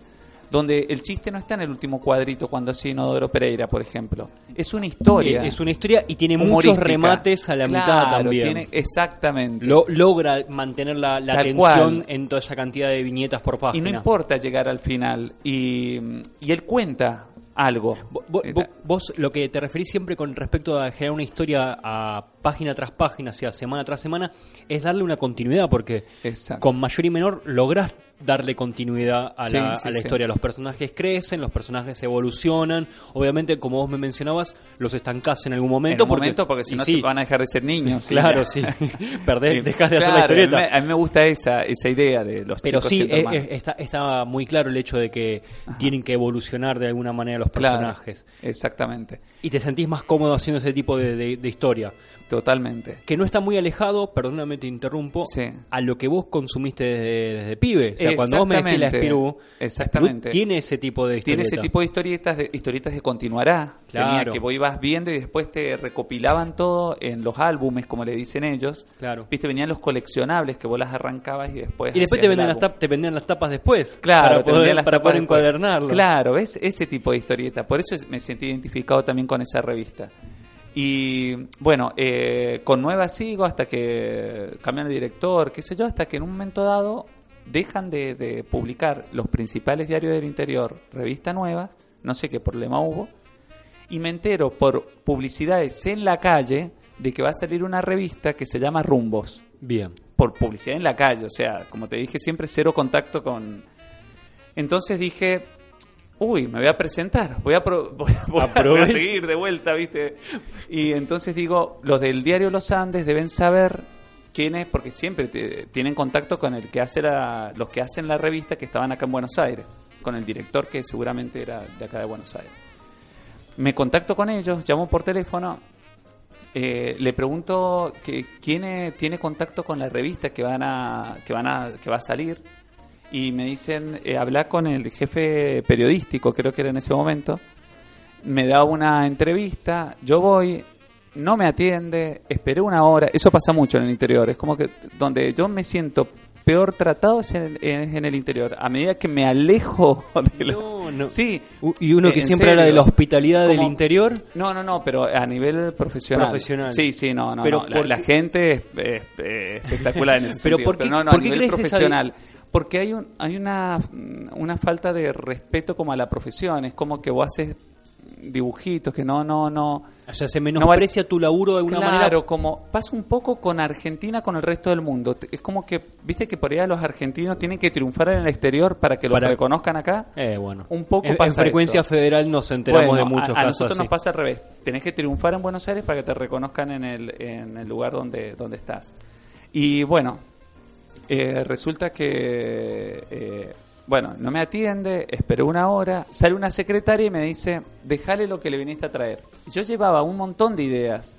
S3: donde el chiste no está en el último cuadrito cuando hacía Inodoro Pereira, por ejemplo. Es una historia.
S2: Es una historia y tiene muchos remates a la mitad también.
S3: tiene- exactamente.
S2: Lo- logra mantener la, la
S3: cual.
S2: en toda esa cantidad de viñetas por
S3: y
S2: página.
S3: no importa llegar al final. Y, y él cuenta algo. Eh,
S2: vo- Vos, lo que te referís siempre con respecto a generar una historia a página tras página, o sea, semana tras semana, es darle una continuidad, porque
S3: Exacto.
S2: con mayor y menor lográs darle continuidad a la,
S3: sí,
S2: a la
S3: sí.
S2: historia. Los personajes crecen, los personajes evolucionan. Obviamente, como vos me mencionabas, los estancás en algún momento.
S3: en un momento, porque si no se van a dejar de ser niños.
S2: Claro, sí. Perdés, dejás de hacer la historieta.
S3: A mí, me- gusta esa, esa idea de los
S2: Pero
S3: chicos
S2: sí,
S3: siendo
S2: eh, eh, está, está muy claro el hecho de que tienen que evolucionar de alguna manera los
S3: Claro,
S2: personajes.
S3: exactamente,
S2: Y te sentís más cómodo haciendo ese tipo de, de- de historia.
S3: Totalmente.
S2: Que no está muy alejado, perdóname te interrumpo,
S3: Sí.
S2: a lo que vos consumiste desde, desde pibe. O sea, cuando vos me decís la
S3: Exactamente,
S2: Spirú, la
S3: exactamente.
S2: Tiene ese tipo de
S3: Tiene
S2: historieta.
S3: ese tipo de historietas, de, historietas de continuará. Tenía
S2: Claro.
S3: que vos ibas viendo y después te recopilaban todo en los álbumes, como le dicen ellos.
S2: Claro.
S3: Viste, venían los coleccionables que vos las arrancabas y después.
S2: Y después te vendían, las
S3: álbum.
S2: tap- te vendían las tapas después.
S3: Claro,
S2: para poder,
S3: las
S2: para
S3: tapas
S2: poder encuadernarlo.
S3: Claro, es ese tipo de historieta. Por eso es- me sentí identificado también con esa revista. Y bueno, eh, con Nueva sigo hasta que cambian de director, qué sé yo, hasta que en un momento dado dejan de, de publicar los principales diarios del interior, revistas nuevas, no sé qué problema hubo, y me entero por publicidades en la calle de que va a salir una revista que se llama Rumbos
S2: Bien.
S3: por publicidad en la calle, o sea, como te dije siempre, cero contacto con... Entonces dije, uy, me voy a presentar, voy a, pro- voy, voy a
S2: Aprovecha.
S3: seguir de vuelta, ¿viste? Y entonces digo, los del diario Los Andes deben saber quién es, porque siempre te- tienen contacto con el que hace la, los que hacen la revista que estaban acá en Buenos Aires, con el director que seguramente era de acá de Buenos Aires. Me contacto con ellos, llamo por teléfono, eh, le pregunto que quién eh, tiene contacto con la revista que van a que van a que va a salir y me dicen eh, habla con el jefe periodístico creo que era en ese momento me da una entrevista yo voy no me atiende esperé una hora eso pasa mucho en el interior es como que donde yo me siento peor tratado es en, es en el interior a medida que me alejo de la-
S2: No, no.
S3: sí
S2: U- Y uno
S3: eh,
S2: que
S3: en
S2: siempre habla de
S3: serio.
S2: la hospitalidad del interior.
S3: no, no, no, pero a nivel profesional.
S2: Profesional.
S3: Sí, sí, no, no.
S2: Pero
S3: no. La,
S2: ¿por
S3: la
S2: qué-
S3: gente es, es- es espectacular en ese
S2: Pero
S3: sentido.
S2: ¿por qué-
S3: pero no, no,
S2: por
S3: a
S2: qué
S3: nivel
S2: crees esa-
S3: profesional. Porque hay, un, hay una, una falta de respeto como a la profesión. Es como que vos haces dibujitos que no, no, no.
S2: O sea, se
S3: No
S2: menosprecia tu laburo de alguna
S3: claro,
S2: manera.
S3: como pasa un poco con Argentina con el resto del mundo. Es como que, viste que por allá los argentinos tienen que triunfar en el exterior para que los
S2: Para-
S3: reconozcan acá.
S2: Eh, bueno.
S3: Un poco
S2: en, en
S3: pasa
S2: frecuencia
S3: eso.
S2: federal nos enteramos
S3: Bueno,
S2: de muchos
S3: a, a
S2: casos
S3: nosotros
S2: así.
S3: nos pasa al revés. Tenés que triunfar en Buenos Aires para que te reconozcan en el, en el lugar donde, donde estás. Y bueno, eh, resulta que, eh, bueno, no me atiende, esperé una hora, sale una secretaria y me dice, déjale lo que le viniste a traer. Yo llevaba un montón de ideas,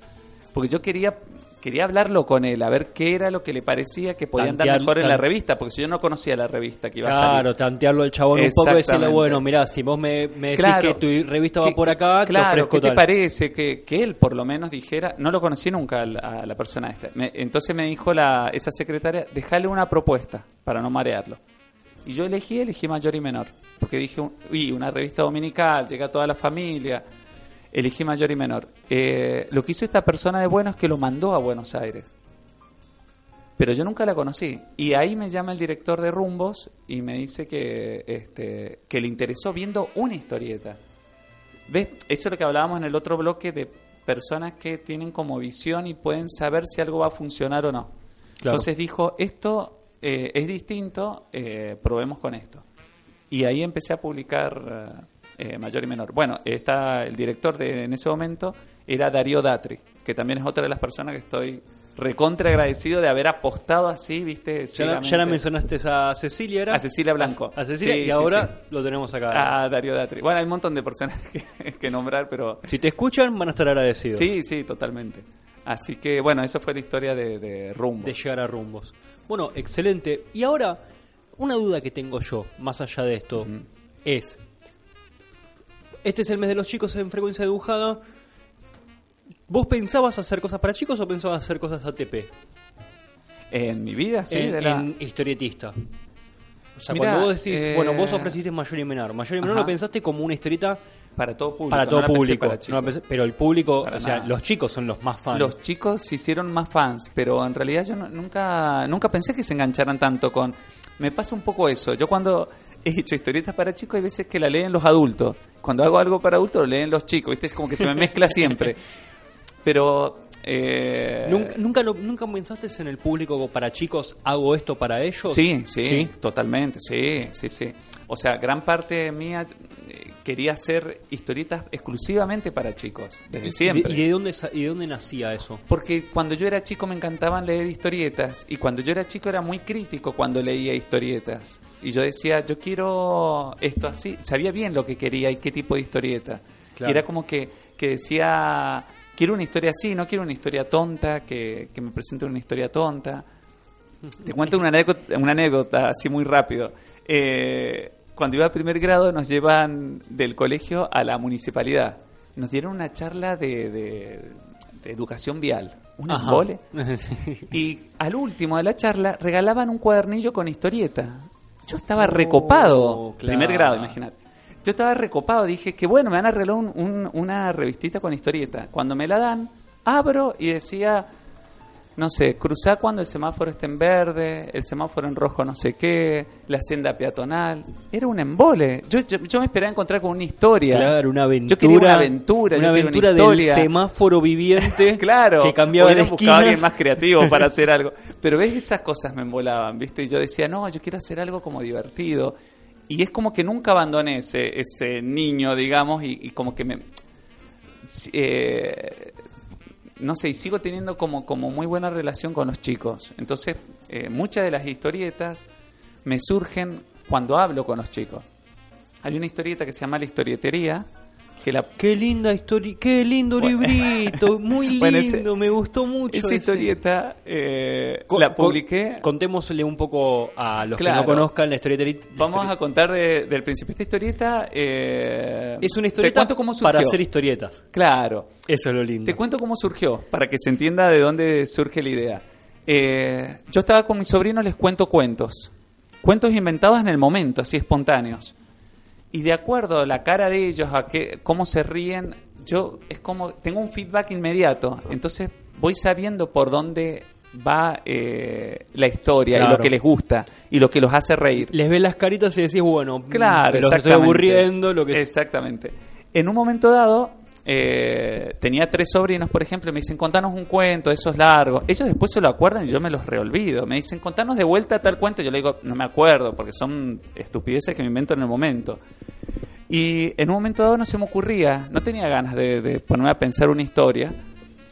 S3: porque yo quería... Quería hablarlo con él, a ver qué era lo que le parecía que podían dar
S2: Tantear-
S3: mejor en la revista, porque si yo no conocía la revista que iba a salir.
S2: Claro, tantearlo al chabón un poco y decirle, bueno, mirá, si vos me, me decís
S3: Claro.
S2: que tu revista va
S3: ¿Qué-
S2: por acá,
S3: claro,
S2: te ofrezco
S3: ¿qué te parece? Que, que él por lo menos dijera, no lo conocí nunca al- a la persona esta. Me- entonces me dijo la, esa secretaria, déjale una propuesta para no marearlo. Y yo elegí, elegí mayor y menor. Porque dije, uy, una revista dominical, llega a toda la familia. Elegí mayor y menor. Eh, lo que hizo esta persona de bueno es que lo mandó a Buenos Aires. Pero yo nunca la conocí. Y ahí me llama el director de Rumbos y me dice que, este, que le interesó viendo una historieta. ¿Ves? Eso es lo que hablábamos en el otro bloque de personas que tienen como visión y pueden saber si algo va a funcionar o no.
S2: Claro.
S3: Entonces dijo, esto eh, es distinto, eh, probemos con esto. Y ahí empecé a publicar eh, mayor y menor. Bueno, está el director de, en ese momento era Darío Datri, que también es otra de las personas que estoy recontra agradecido de haber apostado así, viste,
S2: Ya la, ya la mencionaste a Cecilia, ¿era?
S3: A Cecilia Blanco.
S2: A, a Cecilia,
S3: Sí,
S2: y
S3: sí,
S2: ahora lo tenemos acá.
S3: a Darío Datri. Bueno, hay un montón de personas que, que nombrar, pero
S2: Si te escuchan, van a estar agradecidos
S3: sí, sí, totalmente. Así que bueno, esa fue la historia de, de Rumbo.
S2: de llegar a rumbos. Bueno, excelente. Y ahora, una duda que tengo yo, más allá de esto, es... Este es el mes de los chicos en frecuencia dibujada. ¿Vos pensabas hacer cosas para chicos o pensabas hacer cosas ATP?
S3: En mi vida, sí,
S2: en,
S3: de la-
S2: en historietista. O sea,
S3: Mirá,
S2: cuando vos decís,
S3: eh,
S2: bueno, vos ofreciste mayor y menor. Mayor y menor
S3: Ajá.
S2: lo pensaste como una historieta
S3: para todo público.
S2: para todo público.
S3: para
S2: No
S3: chicos.
S2: la pensé- pero el público,
S3: Para
S2: o sea, los chicos son los más fans.
S3: Los chicos se hicieron más fans, pero en realidad yo no- nunca, nunca pensé que se engancharan tanto con... Me pasa un poco eso. Yo cuando he hecho historietas para chicos hay veces que la leen los adultos. Cuando hago algo para adultos lo leen los chicos. ¿Viste? Es como que se me mezcla siempre. Pero... eh,
S2: ¿Nunca, nunca, lo- ¿Nunca pensaste en el público para chicos, hago esto para ellos?
S3: Sí, sí,
S2: ¿Sí?
S3: totalmente, sí, sí, sí. O sea, gran parte mía quería hacer historietas exclusivamente para chicos, desde
S2: ¿Y de,
S3: siempre.
S2: y de dónde, y de dónde nacía eso?
S3: Porque cuando yo era chico me encantaban leer historietas y cuando yo era chico era muy crítico cuando leía historietas. Y yo decía, yo quiero esto así, sabía bien lo que quería y qué tipo de historieta.
S2: Claro.
S3: Y era como que, que decía, quiero una historia así, no quiero una historia tonta, que, que me presente una historia tonta. Te cuento una anécdota, una anécdota así muy rápido. Eh, cuando iba a primer grado nos llevan del colegio a la municipalidad. Nos dieron una charla de, de- de educación vial, un embole. Y al último de la charla regalaban un cuadernillo con historieta. Yo estaba
S2: Oh,
S3: recopado,
S2: claro.
S3: primer grado, imagínate. Yo estaba recopado, dije que bueno, me van a regalar un- un- una revistita con historieta. Cuando me la dan, abro y decía, no sé, cruzá cuando el semáforo esté en verde, el semáforo en rojo no sé qué, la senda peatonal. Era un embole. Yo, yo, yo me esperaba encontrar con una historia.
S2: Claro, una aventura.
S3: Yo quería una aventura,
S2: Una
S3: yo
S2: aventura
S3: una
S2: del semáforo viviente.
S3: Claro,
S2: Que cambiaba de
S3: a alguien más creativo para hacer algo. Pero ves, esas cosas me embolaban, ¿viste? Y yo decía, no, yo quiero hacer algo como divertido. y es como que nunca abandoné ese, ese niño, digamos, y, y como que me... eh, no sé, y sigo teniendo como, como muy buena relación con los chicos. Entonces, eh, muchas de las historietas me surgen cuando hablo con los chicos. Hay una historieta que se llama La Historietería, que la,
S2: Qué linda historia, qué lindo
S3: Bueno.
S2: librito, muy lindo,
S3: Bueno, ese-
S2: me gustó mucho.
S3: esa
S2: ese.
S3: historieta eh,
S2: Co-
S3: la publiqué...
S2: Contémosle un poco a los que no conozcan la historieta.
S3: Vamos a contar de- del principio. Esta historieta... eh,
S2: Es una historieta
S3: cómo surgió.
S2: para hacer historietas.
S3: Claro.
S2: Eso es lo lindo.
S3: Te cuento cómo surgió, para que se entienda de dónde surge la idea. Eh, yo estaba con mis sobrinos, les cuento cuentos. Cuentos inventados en el momento, así espontáneos. Y de acuerdo a la cara de ellos, a que, cómo se ríen, yo es como, tengo un feedback inmediato. Entonces voy sabiendo por dónde va eh, la historia y lo que les gusta y lo que los hace reír.
S2: Les ves las caritas y decís, bueno, mm,
S3: Claro,
S2: los estoy aburriendo, lo que
S3: Exactamente. En un momento dado, eh, tenía tres sobrinos, por ejemplo, y me dicen, contanos un cuento, eso es largo. Ellos después se lo acuerdan y yo me los reolvido. Me dicen, contanos de vuelta tal cuento. Yo le digo, no me acuerdo, porque son estupideces que me invento en el momento. Y en un momento dado no se me ocurría, no tenía ganas de, de ponerme a pensar una historia.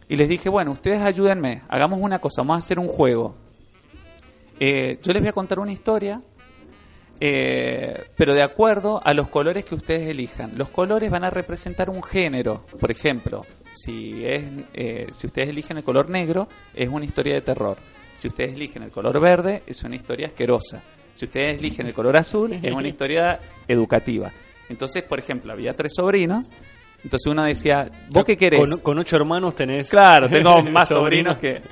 S3: Y les dije, bueno, ustedes ayúdenme, hagamos una cosa, vamos a hacer un juego. Eh, yo les voy a contar una historia eh, pero de acuerdo a los colores que ustedes elijan. Los colores van a representar un género. Por ejemplo, si, es, eh, si ustedes eligen el color negro, es una historia de terror. Si ustedes eligen el color verde, es una historia asquerosa. Si ustedes eligen el color azul, es una historia educativa. Entonces, por ejemplo, había tres sobrinos. Entonces uno decía, ¿vos qué querés?
S2: Con, con ocho hermanos tenés.
S3: Claro, tengo más sobrinos que...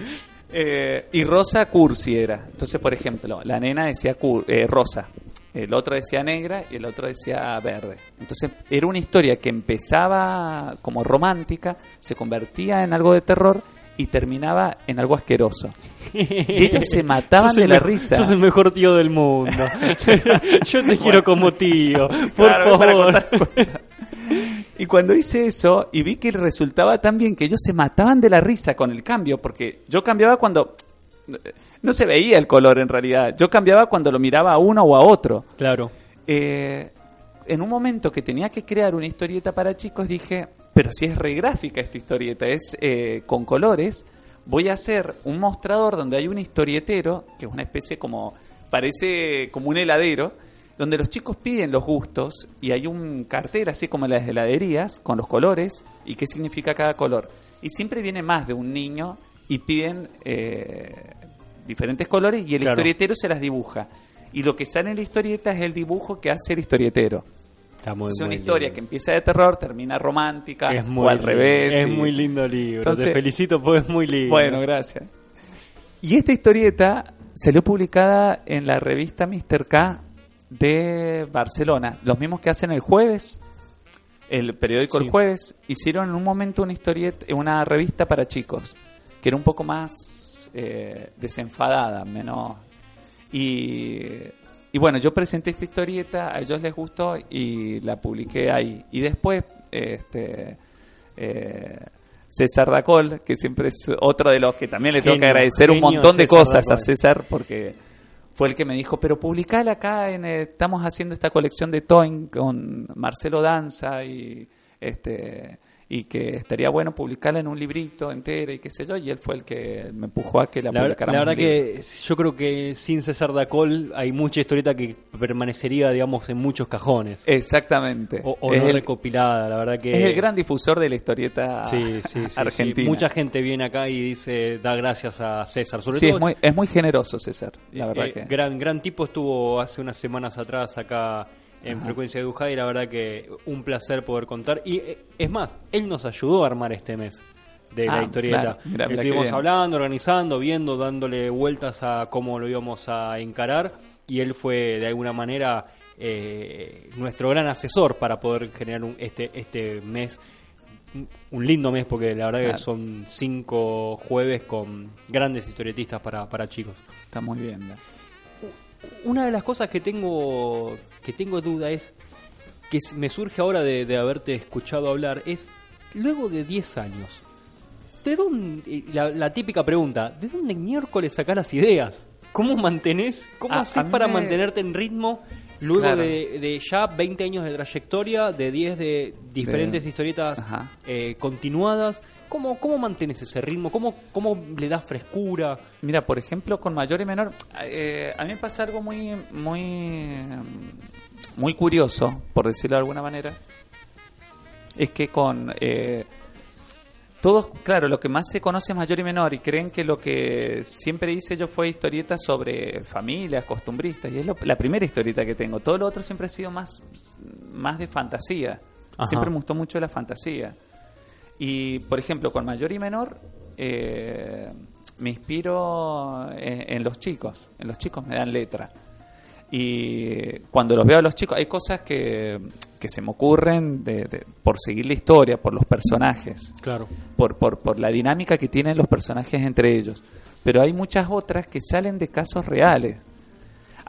S3: Eh, y Rosa Cursi era. Entonces, por ejemplo, la nena decía eh, rosa, el otro decía negra y el otro decía verde. Entonces, era una historia que empezaba como romántica, se convertía en algo de terror y terminaba en algo asqueroso. Y ellos se mataban de la risa.
S2: Sos el mejor tío del mundo. Yo te quiero como tío. Por
S3: Claro,
S2: favor.
S3: Y cuando hice eso y vi que resultaba tan bien que ellos se mataban de la risa con el cambio, porque yo cambiaba cuando no se veía el color en realidad, yo cambiaba cuando lo miraba a uno o a otro.
S2: Claro.
S3: Eh, en un momento que tenía que crear una historieta para chicos dije, pero si es re gráfica esta historieta, es eh, con colores, voy a hacer un mostrador donde hay un historietero, que es una especie como, parece como un heladero, donde los chicos piden los gustos y hay un cartel así como en las heladerías con los colores y qué significa cada color. Y siempre viene más de un niño y piden eh, diferentes colores y el
S2: Claro.
S3: historietero se las dibuja. Y lo que sale en la historieta es el dibujo que hace el historietero.
S2: Está muy,
S3: es una
S2: muy
S3: historia
S2: lindo.
S3: que empieza de terror, termina romántica
S2: es muy
S3: o al
S2: lindo.
S3: revés.
S2: Es
S3: y-
S2: muy lindo libro.
S3: Entonces-
S2: Te felicito porque es muy lindo.
S3: Bueno, gracias. Y esta historieta salió publicada en la revista Mr. K de Barcelona. Los mismos que hacen el jueves, el periódico
S2: Sí.
S3: El Jueves, hicieron en un momento una historieta, una revista para chicos, que era un poco más eh, desenfadada, menos... Y, y bueno, yo presenté esta historieta, a ellos les gustó y la publiqué ahí. Y después, este... eh, César Dacol, que siempre es otro de los que también le tengo que
S2: Genio,
S3: agradecer un montón de
S2: César
S3: cosas a. César porque fue el que me dijo, pero publicala acá, en, eh, estamos haciendo esta colección de Toin con Marcelo Danza y este y que estaría bueno publicarla en un librito entero y qué sé yo, y él fue el que me empujó a que la,
S2: La,
S3: publicara.
S2: la verdad que yo creo que sin César Dacol hay mucha historieta que permanecería, digamos, en muchos cajones.
S3: Exactamente.
S2: O, o no
S3: el,
S2: recopilada, la verdad que...
S3: es el gran difusor de la historieta
S2: Sí, sí, sí, sí.
S3: argentina.
S2: Mucha gente viene acá y dice, da gracias a César. Sobre
S3: Sí,
S2: todo,
S3: es muy, es muy generoso César, la verdad
S2: eh,
S3: que...
S2: gran, gran tipo estuvo hace unas semanas atrás acá en
S3: Ajá.
S2: Frecuencia de Dujá y la verdad que un placer poder contar. Y eh, es más, él nos ayudó a armar este mes de
S3: Ah,
S2: la historieta.
S3: claro. Qué
S2: Estuvimos hablando, organizando, viendo, dándole vueltas a cómo lo íbamos a encarar y él fue de alguna manera eh, nuestro gran asesor para poder generar un- este, este mes un- lindo mes porque la verdad
S3: Claro.
S2: que son cinco jueves con grandes historietistas para, para chicos.
S3: Está muy bien. ¿no?
S2: Una de las cosas que tengo que tengo duda es que me surge ahora de, de haberte escuchado hablar es luego de 10 años. ¿De dónde y la, la típica pregunta, ¿de dónde miércoles sacás las ideas? ¿Cómo mantenés, cómo haces para
S3: me-
S2: mantenerte en ritmo Luego
S3: Claro.
S2: de, de ya 20 años de trayectoria, de 10 de diferentes
S3: De-
S2: historietas eh, continuadas, ¿cómo, ¿cómo mantienes ese ritmo? ¿Cómo, ¿Cómo le das frescura?
S3: Mira, por ejemplo, con mayor y menor, eh, a mí me pasa algo muy, muy, muy curioso, por decirlo de alguna manera. Es que con eh, todos, claro, lo que más se conoce es mayor y menor y creen que lo que siempre hice yo fue historietas sobre familias, costumbristas y es lo- la primera historieta que tengo. Todo lo otro siempre ha sido más, más de fantasía.
S2: Ajá.
S3: Siempre me gustó mucho la fantasía. Y, por ejemplo, con mayor y menor, eh, me inspiro en, en los chicos. En los chicos me dan letra. Y cuando los veo a los chicos, hay cosas que, que se me ocurren de- de- por seguir la historia, por los personajes,
S2: Claro.
S3: por, por, por la dinámica que tienen los personajes entre ellos. Pero hay muchas otras que salen de casos reales.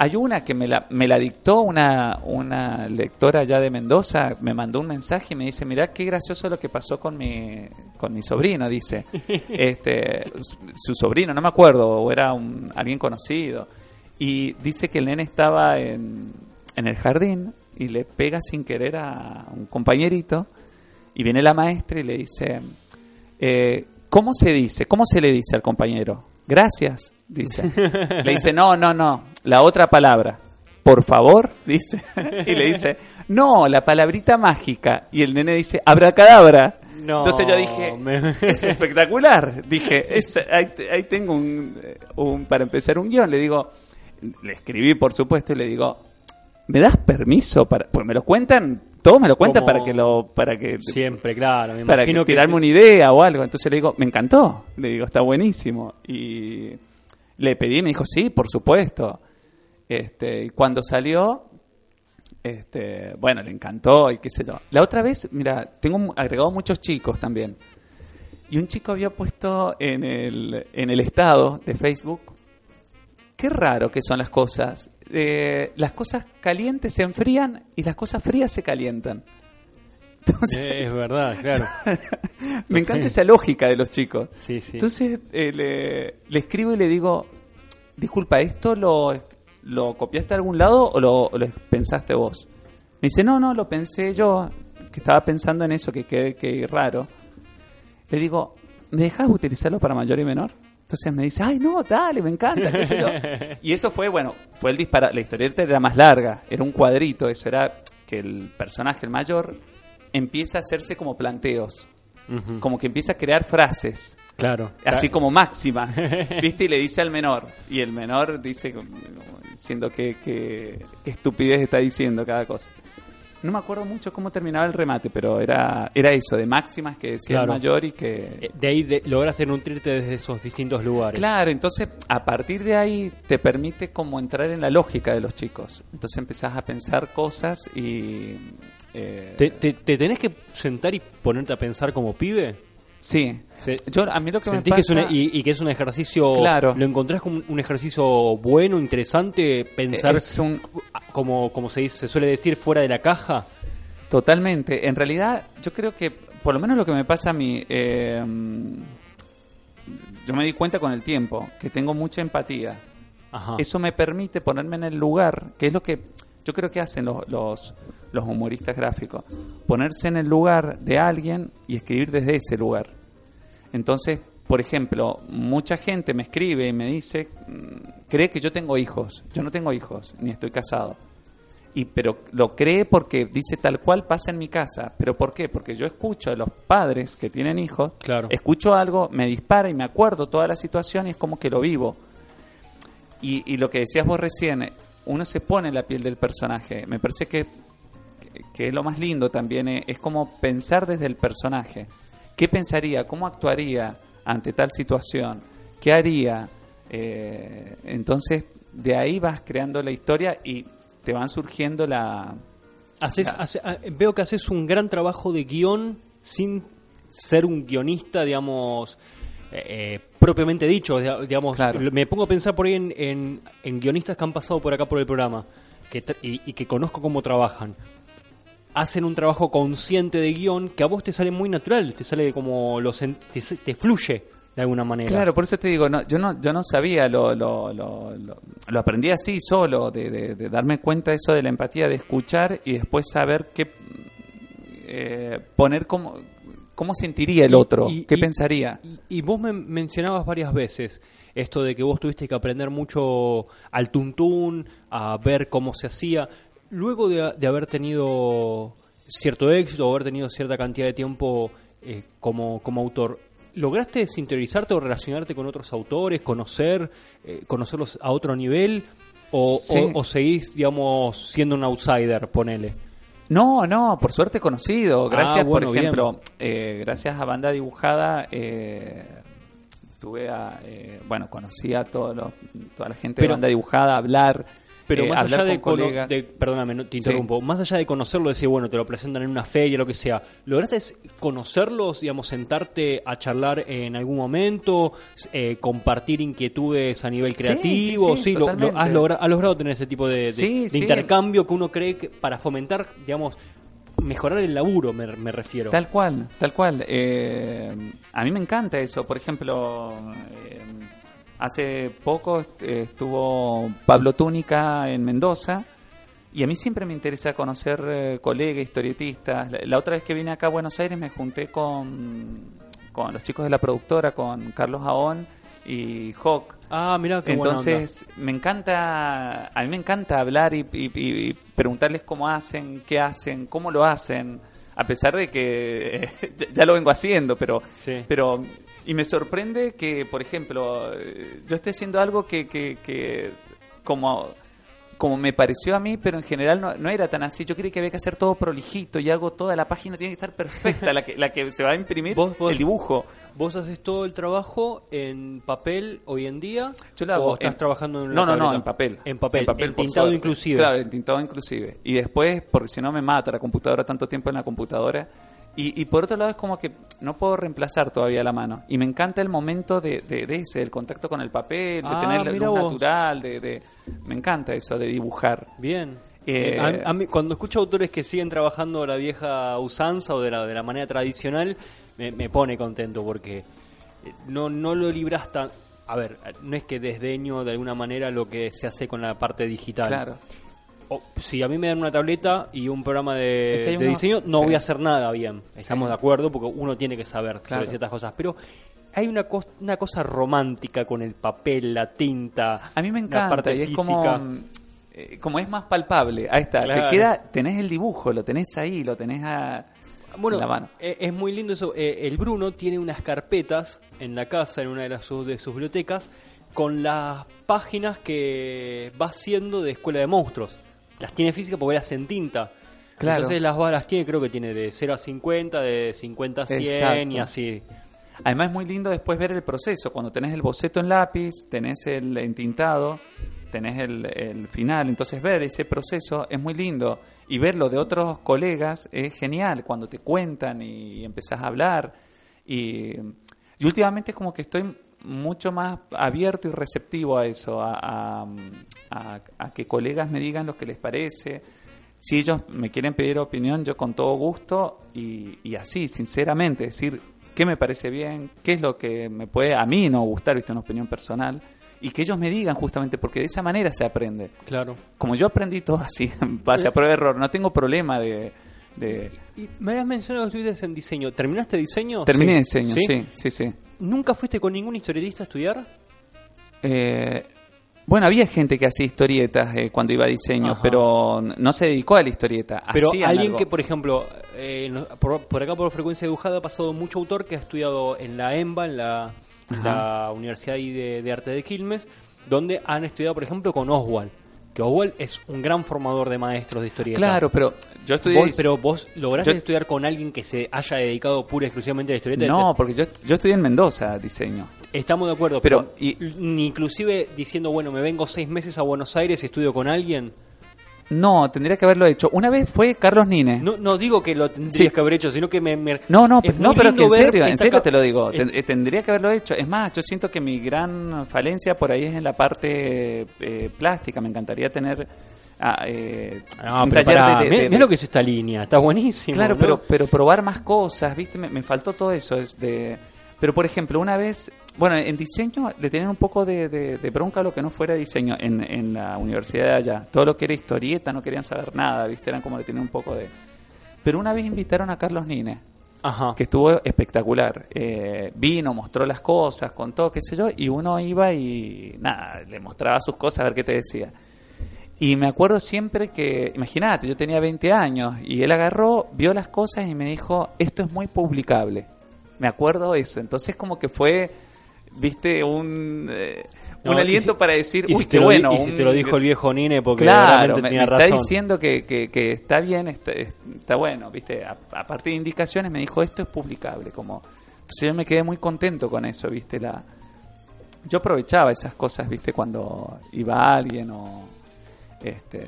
S3: Hay una que me la, me la dictó una, una lectora ya de Mendoza, me mandó un mensaje y me dice, mirá qué gracioso lo que pasó con mi, con mi sobrino, dice. este, su, su sobrino, no me acuerdo, o era un, alguien conocido. Y dice que el nene estaba en, en el jardín y le pega sin querer a un compañerito y viene la maestra y le dice, eh, ¿cómo se dice? ¿Cómo se le dice al compañero? Gracias, dice. Le dice, no, no, no, la otra palabra. Por favor, dice. Y le dice, no, la palabrita mágica. Y el nene dice, abracadabra.
S2: No,
S3: Entonces yo dije,
S2: me-
S3: es espectacular. Dije, es- ahí, ahí tengo un, un- para empezar un guion. Le digo, le escribí por supuesto y le digo, ¿me das permiso para, pues me lo cuentan, todos me lo cuentan
S2: Como
S3: para que lo, para que
S2: Siempre, claro. Me
S3: para que
S2: que
S3: tirarme una idea o algo. Entonces le digo, me encantó. Le digo, está buenísimo. Y le pedí, me dijo, sí, por supuesto. Este, y cuando salió, este, bueno, le encantó y qué sé yo. La otra vez, mira, tengo agregado muchos chicos también. Y un chico había puesto en el, en el estado de Facebook, qué raro que son las cosas. Eh, las cosas calientes se enfrían y las cosas frías se calientan. Entonces,
S2: Eh, Es verdad, claro.
S3: me encanta esa lógica de los chicos.
S2: Sí, sí.
S3: Entonces eh, le, le escribo y le digo, disculpa, ¿esto lo, lo copiaste de algún lado o lo, o lo pensaste vos? Me dice, no, no, lo pensé yo, que estaba pensando en eso, que que raro. Le digo, ¿me dejas utilizarlo para mayor y menor? Entonces me dice, ay, no, dale, me encanta, qué sé yo. Y eso fue, bueno, fue el disparo. La historieta era más larga, era un cuadrito, eso era que el personaje, el mayor, empieza a hacerse como planteos, como que empieza a crear frases
S2: Claro.
S3: así como máximas, ¿viste? Y le dice al menor, y el menor dice, diciendo que, que, qué estupidez está diciendo cada cosa. No me acuerdo mucho cómo terminaba el remate, pero era, era eso, de máximas que decía
S2: Claro.
S3: el mayor y que...
S2: Eh, De ahí de- lograste nutrirte desde esos distintos lugares.
S3: Claro, entonces a partir de ahí te permite como entrar en la lógica de los chicos. Entonces empezás a pensar cosas y... eh,
S2: ¿Te, te, te tenés que sentar y ponerte a pensar como pibe?
S3: Sí,
S2: Se-
S3: yo a mí lo que me
S2: ¿Sentís que es
S3: pasa...
S2: una- y, y que es un ejercicio...
S3: Claro.
S2: ¿Lo encontrás como un- un ejercicio bueno, interesante? Pensar,
S3: es un,
S2: como, como se, dice, se suele decir, fuera de la caja.
S3: Totalmente. En realidad, yo creo que, por lo menos lo que me pasa a mí, eh, yo me di cuenta con el tiempo que tengo mucha empatía.
S2: Ajá.
S3: Eso me permite ponerme en el lugar, que es lo que yo creo que hacen los, los, los humoristas gráficos. Ponerse en el lugar de alguien y escribir desde ese lugar. Entonces, por ejemplo, mucha gente me escribe y me dice, mm, cree que yo tengo hijos. Yo no tengo hijos, ni estoy casado. Y pero lo cree porque dice tal cual pasa en mi casa. ¿Pero por qué? Porque yo escucho a los padres que tienen hijos,
S2: Claro.
S3: escucho algo, me dispara y me acuerdo toda la situación y es como que lo vivo. Y, y lo que decías vos recién, uno se pone en la piel del personaje. Me parece que, que, lo más lindo también, eh, es como pensar desde el personaje. ¿Qué pensaría? ¿Cómo actuaría ante tal situación? ¿Qué haría? Eh, entonces, de ahí vas creando la historia y te van surgiendo la...
S2: Haces- hace- ah, veo que haces un gran trabajo de guion sin ser un guionista, digamos, eh, propiamente dicho. Digamos,
S3: Claro.
S2: Me pongo a pensar por ahí en, en- en guionistas que han pasado por acá por el programa que y, y que conozco cómo trabajan. Hacen un trabajo consciente de guion que a vos te sale muy natural, te sale como lo sen- te, te fluye de alguna manera.
S3: Claro, por eso te digo, no, yo no yo no sabía, lo, lo, lo, lo, aprendí así solo, de, de- de darme cuenta eso de la empatía, de escuchar y después saber qué eh, poner cómo, cómo sentiría el otro,
S2: y-
S3: qué
S2: y-
S3: pensaría.
S2: Y, vos me mencionabas varias veces esto de que vos tuviste que aprender mucho al tuntún, a ver cómo se hacía. Luego de, de haber tenido cierto éxito, haber tenido cierta cantidad de tiempo eh, como, como autor, ¿lograste sintonizarte o relacionarte con otros autores, conocer, eh, conocerlos a otro nivel? O,
S3: Sí.
S2: o- o seguís, digamos, siendo un outsider, ponele?
S3: No, no, por suerte conocido. Gracias,
S2: Ah, bueno,
S3: por ejemplo, eh, gracias a Banda Dibujada, eh, tuve a, eh, bueno, conocí a todo lo- toda la gente
S2: Pero-
S3: de Banda Dibujada, hablar,
S2: Pero
S3: eh,
S2: más allá de,
S3: colegas.
S2: de- perdóname, no, te interrumpo, más allá de conocerlo, decir, bueno, te lo presentan en una feria, lo que sea, ¿lograste conocerlos, digamos, sentarte a charlar en algún momento, eh, compartir inquietudes a nivel creativo?
S3: sí,
S2: lo- has, logra- has logrado tener ese tipo de, intercambio que uno cree que para fomentar, digamos, mejorar el laburo, me, me refiero.
S3: Tal cual, tal cual. Eh, a mí me encanta eso. Por ejemplo, eh, hace poco estuvo Pablo Túnica en Mendoza y a mí siempre me interesa conocer eh, colegas, historietistas. La, la otra vez que vine acá a Buenos Aires me junté con, con los chicos de la productora, con Carlos Aón y Hawk.
S2: Ah, mira qué buena onda.
S3: Entonces, me encanta, a mí me encanta hablar y, y- y- y preguntarles cómo hacen, qué hacen, cómo lo hacen, a pesar de que ya, ya lo vengo haciendo, pero,
S2: Sí.
S3: pero, y me sorprende que, por ejemplo, eh, yo esté haciendo algo que, que, que como, como me pareció a mí, pero en general no, no era tan así. Yo creí que había que hacer todo prolijito y hago toda la página, tiene que estar perfecta, la que, la que se va a imprimir,
S2: Vos- vos-
S3: el dibujo.
S2: ¿Vos haces todo el trabajo en papel hoy en día?
S3: Yo lo hago
S2: ¿O estás
S3: en-
S2: trabajando en
S3: No, no, no, en papel.
S2: En papel,
S3: por
S2: entintado
S3: suerte.
S2: inclusive.
S3: Claro, entintado inclusive. Y después, porque si no me mata la computadora, tanto tiempo en la computadora. Y, y por otro lado es como que no puedo reemplazar todavía la mano. Y me encanta el momento de, de, de ese, el contacto con el papel, de
S2: Ah,
S3: tener la luz
S2: vos.
S3: natural, de, de... Me encanta eso, de dibujar.
S2: Bien.
S3: Eh,
S2: a, a mí, cuando escucho autores que siguen trabajando la vieja usanza o de la, de la manera tradicional, me, me pone contento porque eh, no, no lo libras tan... A ver, no es que desdeño de alguna manera lo que se hace con la parte digital.
S3: Claro.
S2: Si a mí me dan una tableta y un programa de,
S3: Es que hay
S2: de
S3: uno-
S2: diseño, no
S3: sí.
S2: voy a hacer nada bien. Estamos
S3: Sí.
S2: de acuerdo porque uno tiene que saber sobre ciertas cosas. Pero hay una, cos- una cosa romántica con el papel, la tinta.
S3: A mí me
S2: la
S3: encanta
S2: parte
S3: y es
S2: física.
S3: como, eh, como es más palpable. Ahí está,
S2: Claro.
S3: te queda, tenés el dibujo, lo tenés ahí, lo tenés a,
S2: Bueno,
S3: en la mano.
S2: eh, es muy lindo eso. Eh, el Bruno tiene unas carpetas en la casa, en una de, las, de sus bibliotecas, con las páginas que va haciendo de Escuela de Monstruos. Las tiene físicas porque las en tinta.
S3: Claro.
S2: Entonces las, va- las tiene, creo que tiene de 0 a 50, de 50 a 100 y así.
S3: Además es muy lindo después ver el proceso, cuando tenés el boceto en lápiz, tenés el entintado, tenés el, el final, entonces ver ese proceso es muy lindo y verlo de otros colegas es genial, cuando te cuentan y empezás a hablar y, y últimamente es como que estoy mucho más abierto y receptivo a eso, a, a- a- a que colegas me digan lo que les parece. Si ellos me quieren pedir opinión, yo con todo gusto y, y así, sinceramente, decir qué me parece bien, qué es lo que me puede a mí no gustar, viste, una opinión personal, y que ellos me digan justamente, porque de esa manera se aprende.
S2: Claro.
S3: Como yo aprendí todo así, base a prueba error, no tengo problema de... de-
S2: Y me habías mencionado que estuviste en diseño. ¿Terminaste diseño?
S3: Terminé
S2: Sí.
S3: diseño, sí, sí, sí.
S2: ¿Nunca fuiste con ningún historietista a estudiar?
S3: Eh, bueno, había gente que hacía historietas eh, cuando iba a diseño,
S2: Ajá.
S3: pero no se dedicó a la historieta.
S2: Pero
S3: hacían
S2: alguien
S3: algo.
S2: que, por ejemplo, eh, por, por acá por frecuencia dibujada ha pasado mucho autor que ha estudiado en la EMBA, en la, Universidad de, de Arte de Quilmes, donde han estudiado, por ejemplo, con Oswald. Que Oswald es un gran formador de maestros de historieta.
S3: Claro, pero yo estudié...
S2: Vos- pero vos lograste
S3: yo-
S2: estudiar con alguien que se haya dedicado pura y exclusivamente a la historieta.
S3: No, porque yo, yo estudié en Mendoza diseño.
S2: Estamos de acuerdo, pero,
S3: Pero, y-
S2: ni inclusive diciendo, bueno, me vengo seis meses a Buenos Aires y estudio con alguien.
S3: No, tendría que haberlo hecho. Una vez fue Carlos Nine.
S2: No, no digo que lo tendrías
S3: Sí.
S2: que haber hecho, sino que me... me-
S3: No, no,
S2: es
S3: no, pero que en serio, en serio te lo digo.
S2: es-
S3: eh, tendría que haberlo hecho. Es más, yo siento que mi gran falencia por ahí es en la parte eh, plástica. Me encantaría tener ah, eh,
S2: No,
S3: un
S2: pero
S3: taller
S2: pará,
S3: de- de-
S2: mirá-
S3: de-
S2: mirá lo que es esta línea, está buenísimo.
S3: Claro,
S2: ¿no?
S3: pero, pero probar más cosas, ¿viste? Me, me faltó todo eso. Es de, Pero, por ejemplo, una vez, bueno, en diseño le tenían un poco de, de- de bronca lo que no fuera diseño en, en la universidad de allá. Todo lo que era historieta no querían saber nada, ¿viste? Eran como le tenían un poco de... Pero una vez invitaron a Carlos Nine,
S2: Ajá.
S3: que estuvo espectacular. Eh, vino, mostró las cosas, contó, qué sé yo, y uno iba y nada, le mostraba sus cosas a ver qué te decía. Y me acuerdo siempre que, imagínate, yo tenía 20 años y él agarró, vio las cosas y me dijo, esto es muy publicable. Me acuerdo eso. Entonces como que fue, viste, un, eh,
S2: No,
S3: aliento
S2: si-
S3: para decir, uy,
S2: si
S3: qué
S2: di-
S3: bueno.
S2: Y si te lo dijo el viejo Nine porque
S3: Claro, me,
S2: tenía
S3: me
S2: razón.
S3: está diciendo que, que, que está bien, está, está bueno, ¿viste? A, a partir de indicaciones me dijo, esto es publicable. como Entonces yo me quedé muy contento con eso, ¿viste? La, yo aprovechaba esas cosas, ¿viste? Cuando iba alguien o... Este,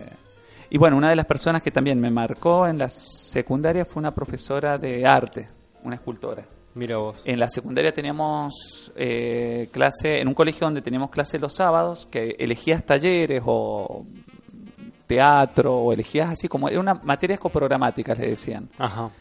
S3: y bueno, una de las personas que también me marcó en la secundaria fue una profesora de arte, una escultora.
S2: Mira vos.
S3: En la secundaria teníamos eh, clase, en un colegio donde teníamos clase los sábados, que elegías talleres o teatro, o elegías así como, era una materias coprogramáticas, le decían.
S2: Ajá.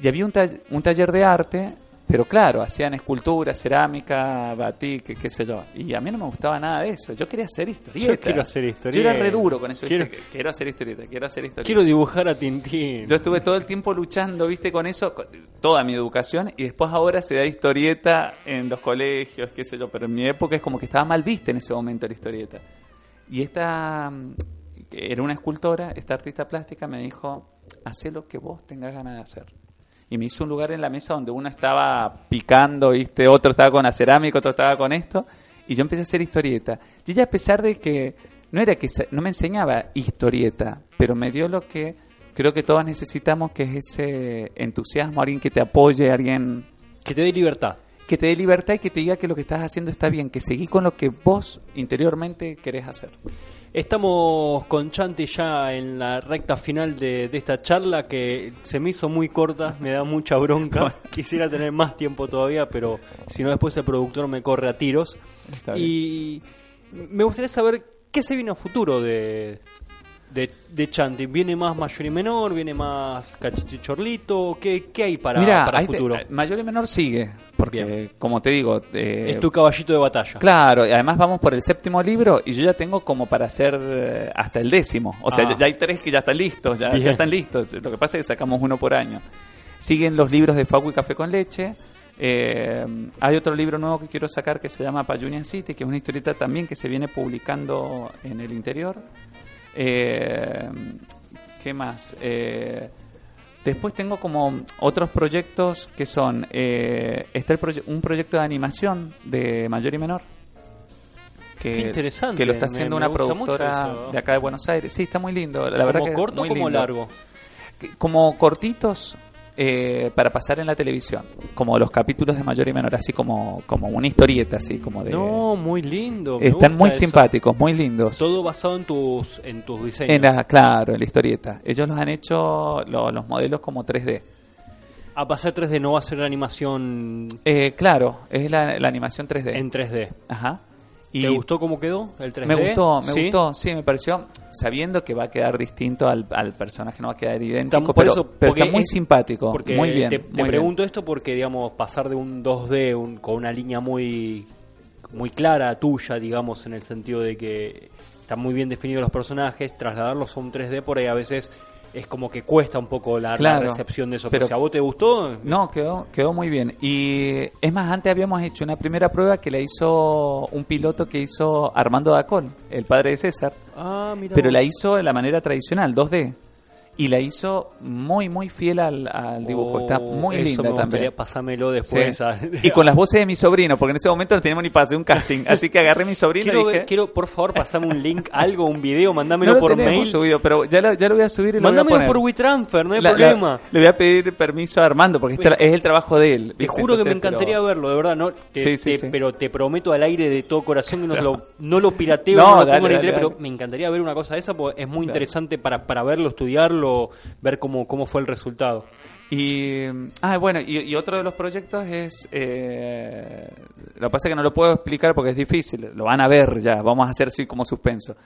S3: Y había un, ta- un taller de arte, pero claro, hacían escultura, cerámica, batik, qué sé yo. Y a mí no me gustaba nada de eso. Yo quería hacer historieta.
S2: Yo quiero hacer
S3: Yo
S2: historieta.
S3: era re duro con eso.
S2: Quiero-
S3: hacer historieta, quiero hacer historieta.
S2: Quiero dibujar a Tintín.
S3: Yo estuve todo el tiempo luchando, viste, con eso, con toda mi educación, y después ahora se da historieta en los colegios, qué sé yo, pero en mi época es como que estaba mal vista en ese momento la historieta. Y esta, que era una escultora, esta artista plástica, me dijo, haz lo que vos tengas ganas de hacer. Y me hizo un lugar en la mesa donde uno estaba picando, viste, otro estaba con la cerámica, otro estaba con esto, y yo empecé a hacer historieta. Y ella, a pesar de que no era que no me enseñaba historieta, pero me dio lo que creo que todos necesitamos, que es ese entusiasmo, alguien que te apoye, alguien
S2: Que te dé libertad.
S3: que te dé libertad y que te diga que lo que estás haciendo está bien, que seguí con lo que vos interiormente querés hacer.
S2: Estamos con Chanti ya en la recta final de, de esta charla que se me hizo muy corta, me da mucha bronca. Quisiera tener más tiempo todavía, pero si no después el productor me corre a tiros. Y me gustaría saber qué se viene a futuro de, de, de Chanti. ¿Viene más mayor y menor? ¿Viene más cachichorlito? ¿Qué, qué hay para,
S3: Mira,
S2: para
S3: te-
S2: futuro?
S3: mayor y menor sigue, porque
S2: Bien.
S3: como te digo, eh,
S2: es tu caballito de batalla.
S3: Claro, y además vamos por el séptimo libro y yo ya tengo como para hacer eh, hasta el décimo. O sea,
S2: Ah.
S3: ya, ya hay tres que ya están listos, ya están listos. Lo que pasa es que sacamos uno por año. Siguen los libros de Facu y Café con Leche. Eh, hay otro libro nuevo que quiero sacar que se llama Payunian City, que es una historieta también que se viene publicando en el interior. Eh, ¿Qué más? Eh, Después tengo como otros proyectos que son, eh, está el proye- un proyecto de animación de mayor y menor. Que,
S2: Qué interesante,
S3: Que lo está haciendo
S2: me
S3: una productora de acá de Buenos Aires. Sí, está muy lindo. La verdad
S2: ¿Como
S3: que es
S2: corto o como
S3: lindo.
S2: largo?
S3: Como cortitos eh, para pasar en la televisión. Como los capítulos de mayor y menor, así como, como una historieta, así como de...
S2: No, muy lindo.
S3: están muy
S2: eso.
S3: simpáticos, muy lindos.
S2: Todo basado en tus, en tus diseños.
S3: En la, claro, en la historieta. Ellos los han hecho, lo- los modelos como 3D.
S2: A pasar 3D no va a ser la animación
S3: Eh, claro, es la, la animación 3D.
S2: en 3D.
S3: Ajá. Y
S2: ¿Te gustó cómo quedó el 3D?
S3: Me gustó, me
S2: ¿Sí?
S3: gustó, sí, me pareció, sabiendo que va a quedar distinto al, al personaje, no va a quedar idéntico,
S2: por
S3: pero,
S2: eso,
S3: pero está muy
S2: es-
S3: simpático,
S2: Porque
S3: muy bien.
S2: te,
S3: muy
S2: te
S3: bien.
S2: pregunto esto porque, digamos, pasar de un 2D un- con una línea muy, muy clara tuya, digamos, en el sentido de que están muy bien definidos los personajes, trasladarlos a un 3D por ahí a veces es como que cuesta un poco la, la recepción de eso. Pero,
S3: pero-
S2: si a vos te gustó,
S3: No, quedó, quedó muy bien. Y es más, antes habíamos hecho una primera prueba que la hizo un piloto que hizo Armando Dacol, el padre de César,
S2: ah, mira
S3: pero la hizo de la manera tradicional, 2D. Y la hizo muy, muy fiel al, al dibujo. Está
S2: Oh,
S3: muy
S2: eso
S3: linda
S2: me
S3: también.
S2: pasármelo
S3: Sí.
S2: después. a-
S3: Y con las voces de mi sobrino, porque en ese momento no teníamos ni para hacer un casting. Así que agarré a mi sobrino
S2: Quiero,
S3: y dije...
S2: ver- quiero, por favor, pasame un link, algo, un video, mandámelo
S3: no
S2: por mail.
S3: subido, pero ya lo, ya lo voy a subir y lo voy a
S2: Mándamelo
S3: poner.
S2: por WeTransfer, no hay
S3: La- la-
S2: problema.
S3: le voy a pedir permiso a Armando porque este es el trabajo de él.
S2: Te juro que me encantaría
S3: pero-
S2: verlo, de verdad. No, te-
S3: Sí, sí,
S2: te-
S3: sí.
S2: Pero te prometo al aire de todo corazón que no, lo, no lo pirateo,
S3: No,
S2: no, lo
S3: dale,
S2: pongo en internet, pero me encantaría ver una cosa de esa porque es muy interesante para, para verlo, estudiarlo, ver cómo, cómo fue el resultado.
S3: Y, ah, bueno, y, y otro de los proyectos es, eh, lo que pasa es que no lo puedo explicar porque es difícil, lo van a ver ya, vamos a hacer así como suspenso.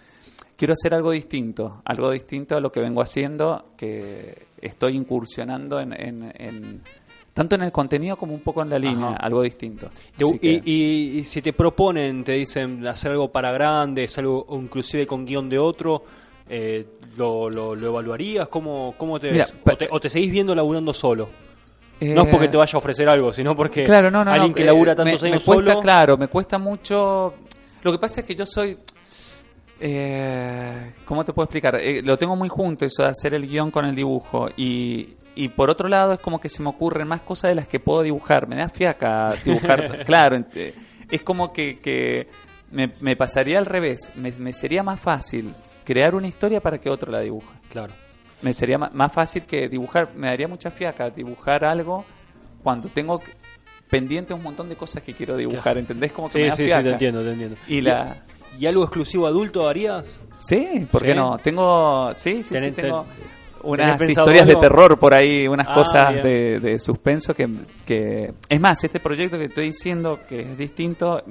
S3: Quiero hacer algo distinto, algo distinto a lo que vengo haciendo, que estoy incursionando en, en- en tanto en el contenido como un poco en la línea,
S2: Ajá.
S3: algo distinto.
S2: Y,
S3: que-
S2: y- y si te proponen, te dicen hacer algo para grandes, algo inclusive con guion de otro, eh, ¿lo, lo, lo evaluarías? ¿Cómo, cómo te
S3: Mira,
S2: ves?
S3: pa-
S2: ¿O te, o te seguís viendo laburando solo?
S3: Eh,
S2: No es porque te vaya a ofrecer algo, sino porque
S3: Claro, no, no,
S2: alguien
S3: no,
S2: que
S3: eh,
S2: labura tantos
S3: me,
S2: años
S3: me cuesta,
S2: solo...
S3: Claro, me cuesta mucho. Lo que pasa es que yo soy. Eh, ¿Cómo te puedo explicar? Eh, lo tengo muy junto, eso de hacer el guion con el dibujo. Y, y por otro lado, es como que se me ocurren más cosas de las que puedo dibujar. Me da fiaca dibujar. claro, eh, es como que, que me, me pasaría al revés. Me, me sería más fácil crear una historia para que otro la dibuje.
S2: Claro.
S3: Me sería más fácil que dibujar, me daría mucha fiaca dibujar algo cuando tengo pendiente un montón de cosas que quiero dibujar,
S2: Claro.
S3: ¿entendés? Como que
S2: Sí,
S3: me da
S2: sí, sí,
S3: fiaca.
S2: te entiendo, te entiendo.
S3: Y la
S2: ¿Y algo exclusivo adulto harías?
S3: Sí, ¿por
S2: ¿Sí?
S3: qué no? Tengo sí, sí, sí,
S2: Tenés-
S3: tengo
S2: ten-
S3: unas
S2: ¿tenés pensado
S3: historias de terror por ahí, unas
S2: Ah,
S3: cosas de, de suspenso que, que es más, este proyecto que estoy diciendo que es distinto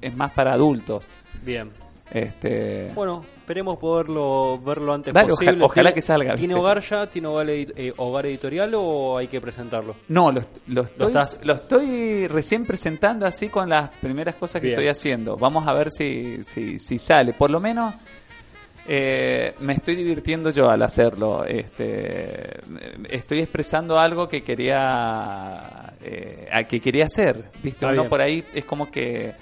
S3: es más para adultos.
S2: Bien.
S3: Este
S2: Bueno, esperemos poderlo verlo antes
S3: Dale,
S2: posible.
S3: oja- ojalá
S2: ¿Tiene-
S3: que salga,
S2: ¿Tiene hogar ya? ¿Tiene hogar, eh, hogar editorial o hay que presentarlo?
S3: No, lo, lo estoy,
S2: estás-
S3: lo estoy recién presentando así con las primeras cosas que
S2: Bien.
S3: estoy haciendo. Vamos a ver si, si, si sale. Por lo menos eh, me estoy divirtiendo yo al hacerlo. Este, estoy expresando algo que quería eh, que quería hacer. ¿viste?
S2: Está
S3: Uno
S2: bien.
S3: por ahí es como que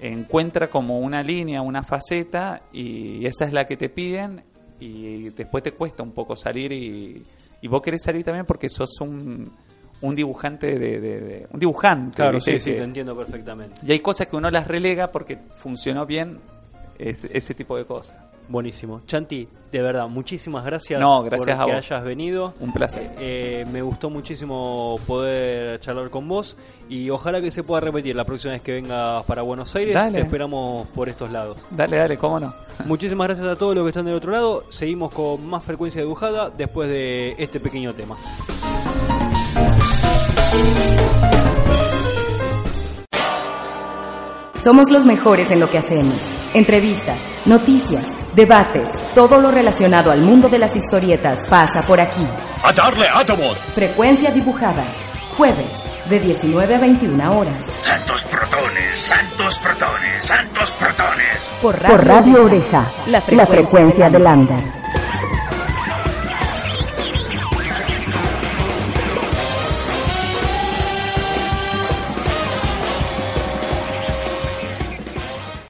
S3: encuentra como una línea, una faceta y esa es la que te piden y después te cuesta un poco salir y, y vos querés salir también porque sos un, un dibujante de, de- de- un dibujante
S2: Claro, sí, sí, te entiendo perfectamente.
S3: y hay cosas que uno las relega porque funcionó bien ese, ese tipo de cosas
S2: Buenísimo. Chanti, de verdad, muchísimas gracias,
S3: No, gracias
S2: por que hayas venido.
S3: un placer
S2: Eh, me gustó muchísimo poder charlar con vos y ojalá que se pueda repetir la próxima vez que vengas para Buenos Aires.
S3: Dale.
S2: Te esperamos por estos lados.
S3: dale dale cómo no
S2: Muchísimas gracias a todos los que están del otro lado. Seguimos con más frecuencia dibujada después de este pequeño tema.
S1: Somos los mejores en lo que hacemos. Entrevistas, noticias, debates, todo lo relacionado al mundo de las historietas pasa por aquí.
S4: ¡A darle átomos!
S1: Frecuencia dibujada. Jueves, de 19 a 21 horas.
S4: ¡Santos protones! ¡Santos protones! ¡Santos protones!
S1: Por Radio, Oreja. La frecuencia, del under.